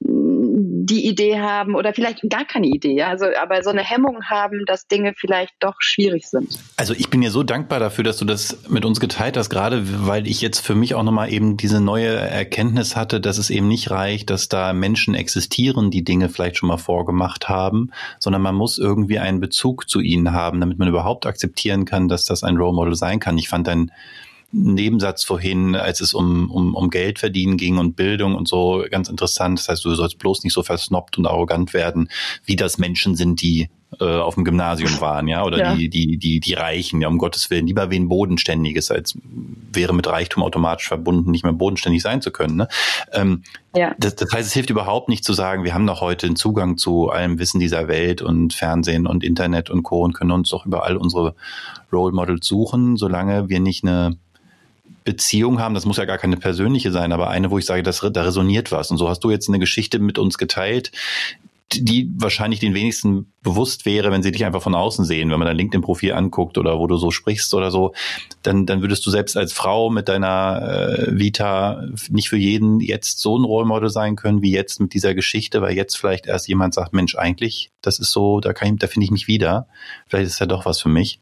die Idee haben oder vielleicht gar keine Idee, ja, also aber so eine Hemmung haben, dass Dinge vielleicht doch schwierig sind. Also ich bin dir so dankbar dafür, dass du das mit uns geteilt hast, gerade weil ich jetzt für mich auch nochmal eben diese neue Erkenntnis hatte, dass es eben nicht reicht, dass da Menschen existieren, die Dinge vielleicht schon mal vorgemacht haben, sondern man muss irgendwie einen Bezug zu ihnen haben, damit man überhaupt akzeptieren kann, dass das ein Role Model sein kann. Ich fand dein Nebensatz vorhin, als es um, um, um Geld verdienen ging und Bildung und so, ganz interessant. Das heißt, du sollst bloß nicht so versnobbt und arrogant werden, wie das Menschen sind, die äh, auf dem Gymnasium waren, ja, oder ja. die, die, die, die Reichen, ja, um Gottes Willen, lieber wen Bodenständiges, als wäre mit Reichtum automatisch verbunden, nicht mehr bodenständig sein zu können. Ne? Ähm, ja. das, das heißt, es hilft überhaupt nicht zu sagen, wir haben doch heute den Zugang zu allem Wissen dieser Welt und Fernsehen und Internet und Co. und können uns doch überall unsere Role Models suchen, solange wir nicht eine Beziehung haben, das muss ja gar keine persönliche sein, aber eine, wo ich sage, das, da resoniert was. Und so hast du jetzt eine Geschichte mit uns geteilt, die wahrscheinlich den wenigsten bewusst wäre, wenn sie dich einfach von außen sehen, wenn man dein LinkedIn-Profil anguckt oder wo du so sprichst oder so, dann, dann würdest du selbst als Frau mit deiner äh, Vita nicht für jeden jetzt so ein Rollmodel sein können wie jetzt mit dieser Geschichte, weil jetzt vielleicht erst jemand sagt, Mensch, eigentlich, das ist so, da kann ich, da finde ich mich wieder. Vielleicht ist ja doch was für mich.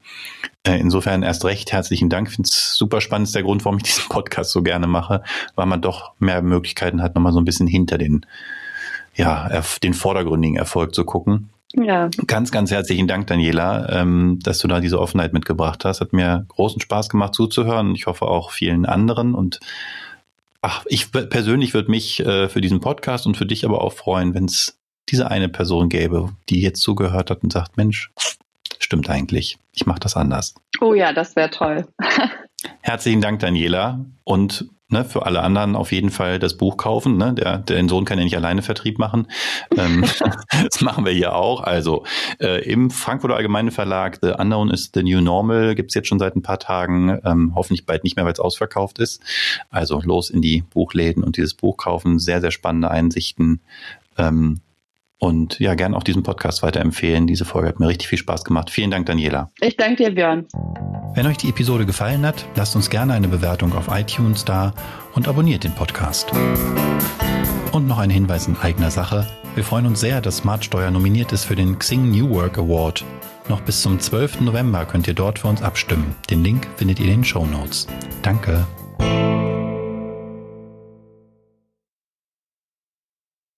Äh, insofern erst recht herzlichen Dank. Finde es super spannend. Ist der Grund, warum ich diesen Podcast so gerne mache, weil man doch mehr Möglichkeiten hat, nochmal so ein bisschen hinter den ja, den vordergründigen Erfolg zu gucken. Ja. Ganz, ganz herzlichen Dank, Daniela, ähm, dass du da diese Offenheit mitgebracht hast. Hat mir großen Spaß gemacht zuzuhören. Ich hoffe auch vielen anderen. Und ach, ich persönlich würde mich äh, für diesen Podcast und für dich aber auch freuen, wenn es diese eine Person gäbe, die jetzt zugehört hat und sagt, Mensch, stimmt eigentlich. Ich mache das anders. Oh ja, das wäre toll. Herzlichen Dank, Daniela. Und Ne, für alle anderen auf jeden Fall das Buch kaufen. Ne? Der, der Sohn kann ja nicht alleine Vertrieb machen. Ähm, das machen wir hier auch. Also äh, im Frankfurter Allgemeinen Verlag The Unknown is the New Normal gibt's jetzt schon seit ein paar Tagen. Ähm, hoffentlich bald nicht mehr, weil es ausverkauft ist. Also los in die Buchläden und dieses Buch kaufen. Sehr, sehr spannende Einsichten. Ähm, und ja, gern auch diesen Podcast weiterempfehlen. Diese Folge hat mir richtig viel Spaß gemacht. Vielen Dank, Daniela. Ich danke dir, Björn. Wenn euch die Episode gefallen hat, lasst uns gerne eine Bewertung auf iTunes da und abonniert den Podcast. Und noch ein Hinweis in eigener Sache. Wir freuen uns sehr, dass Smartsteuer nominiert ist für den Xing New Work Award. Noch bis zum 12. November könnt ihr dort für uns abstimmen. Den Link findet ihr in den Show Notes. Danke.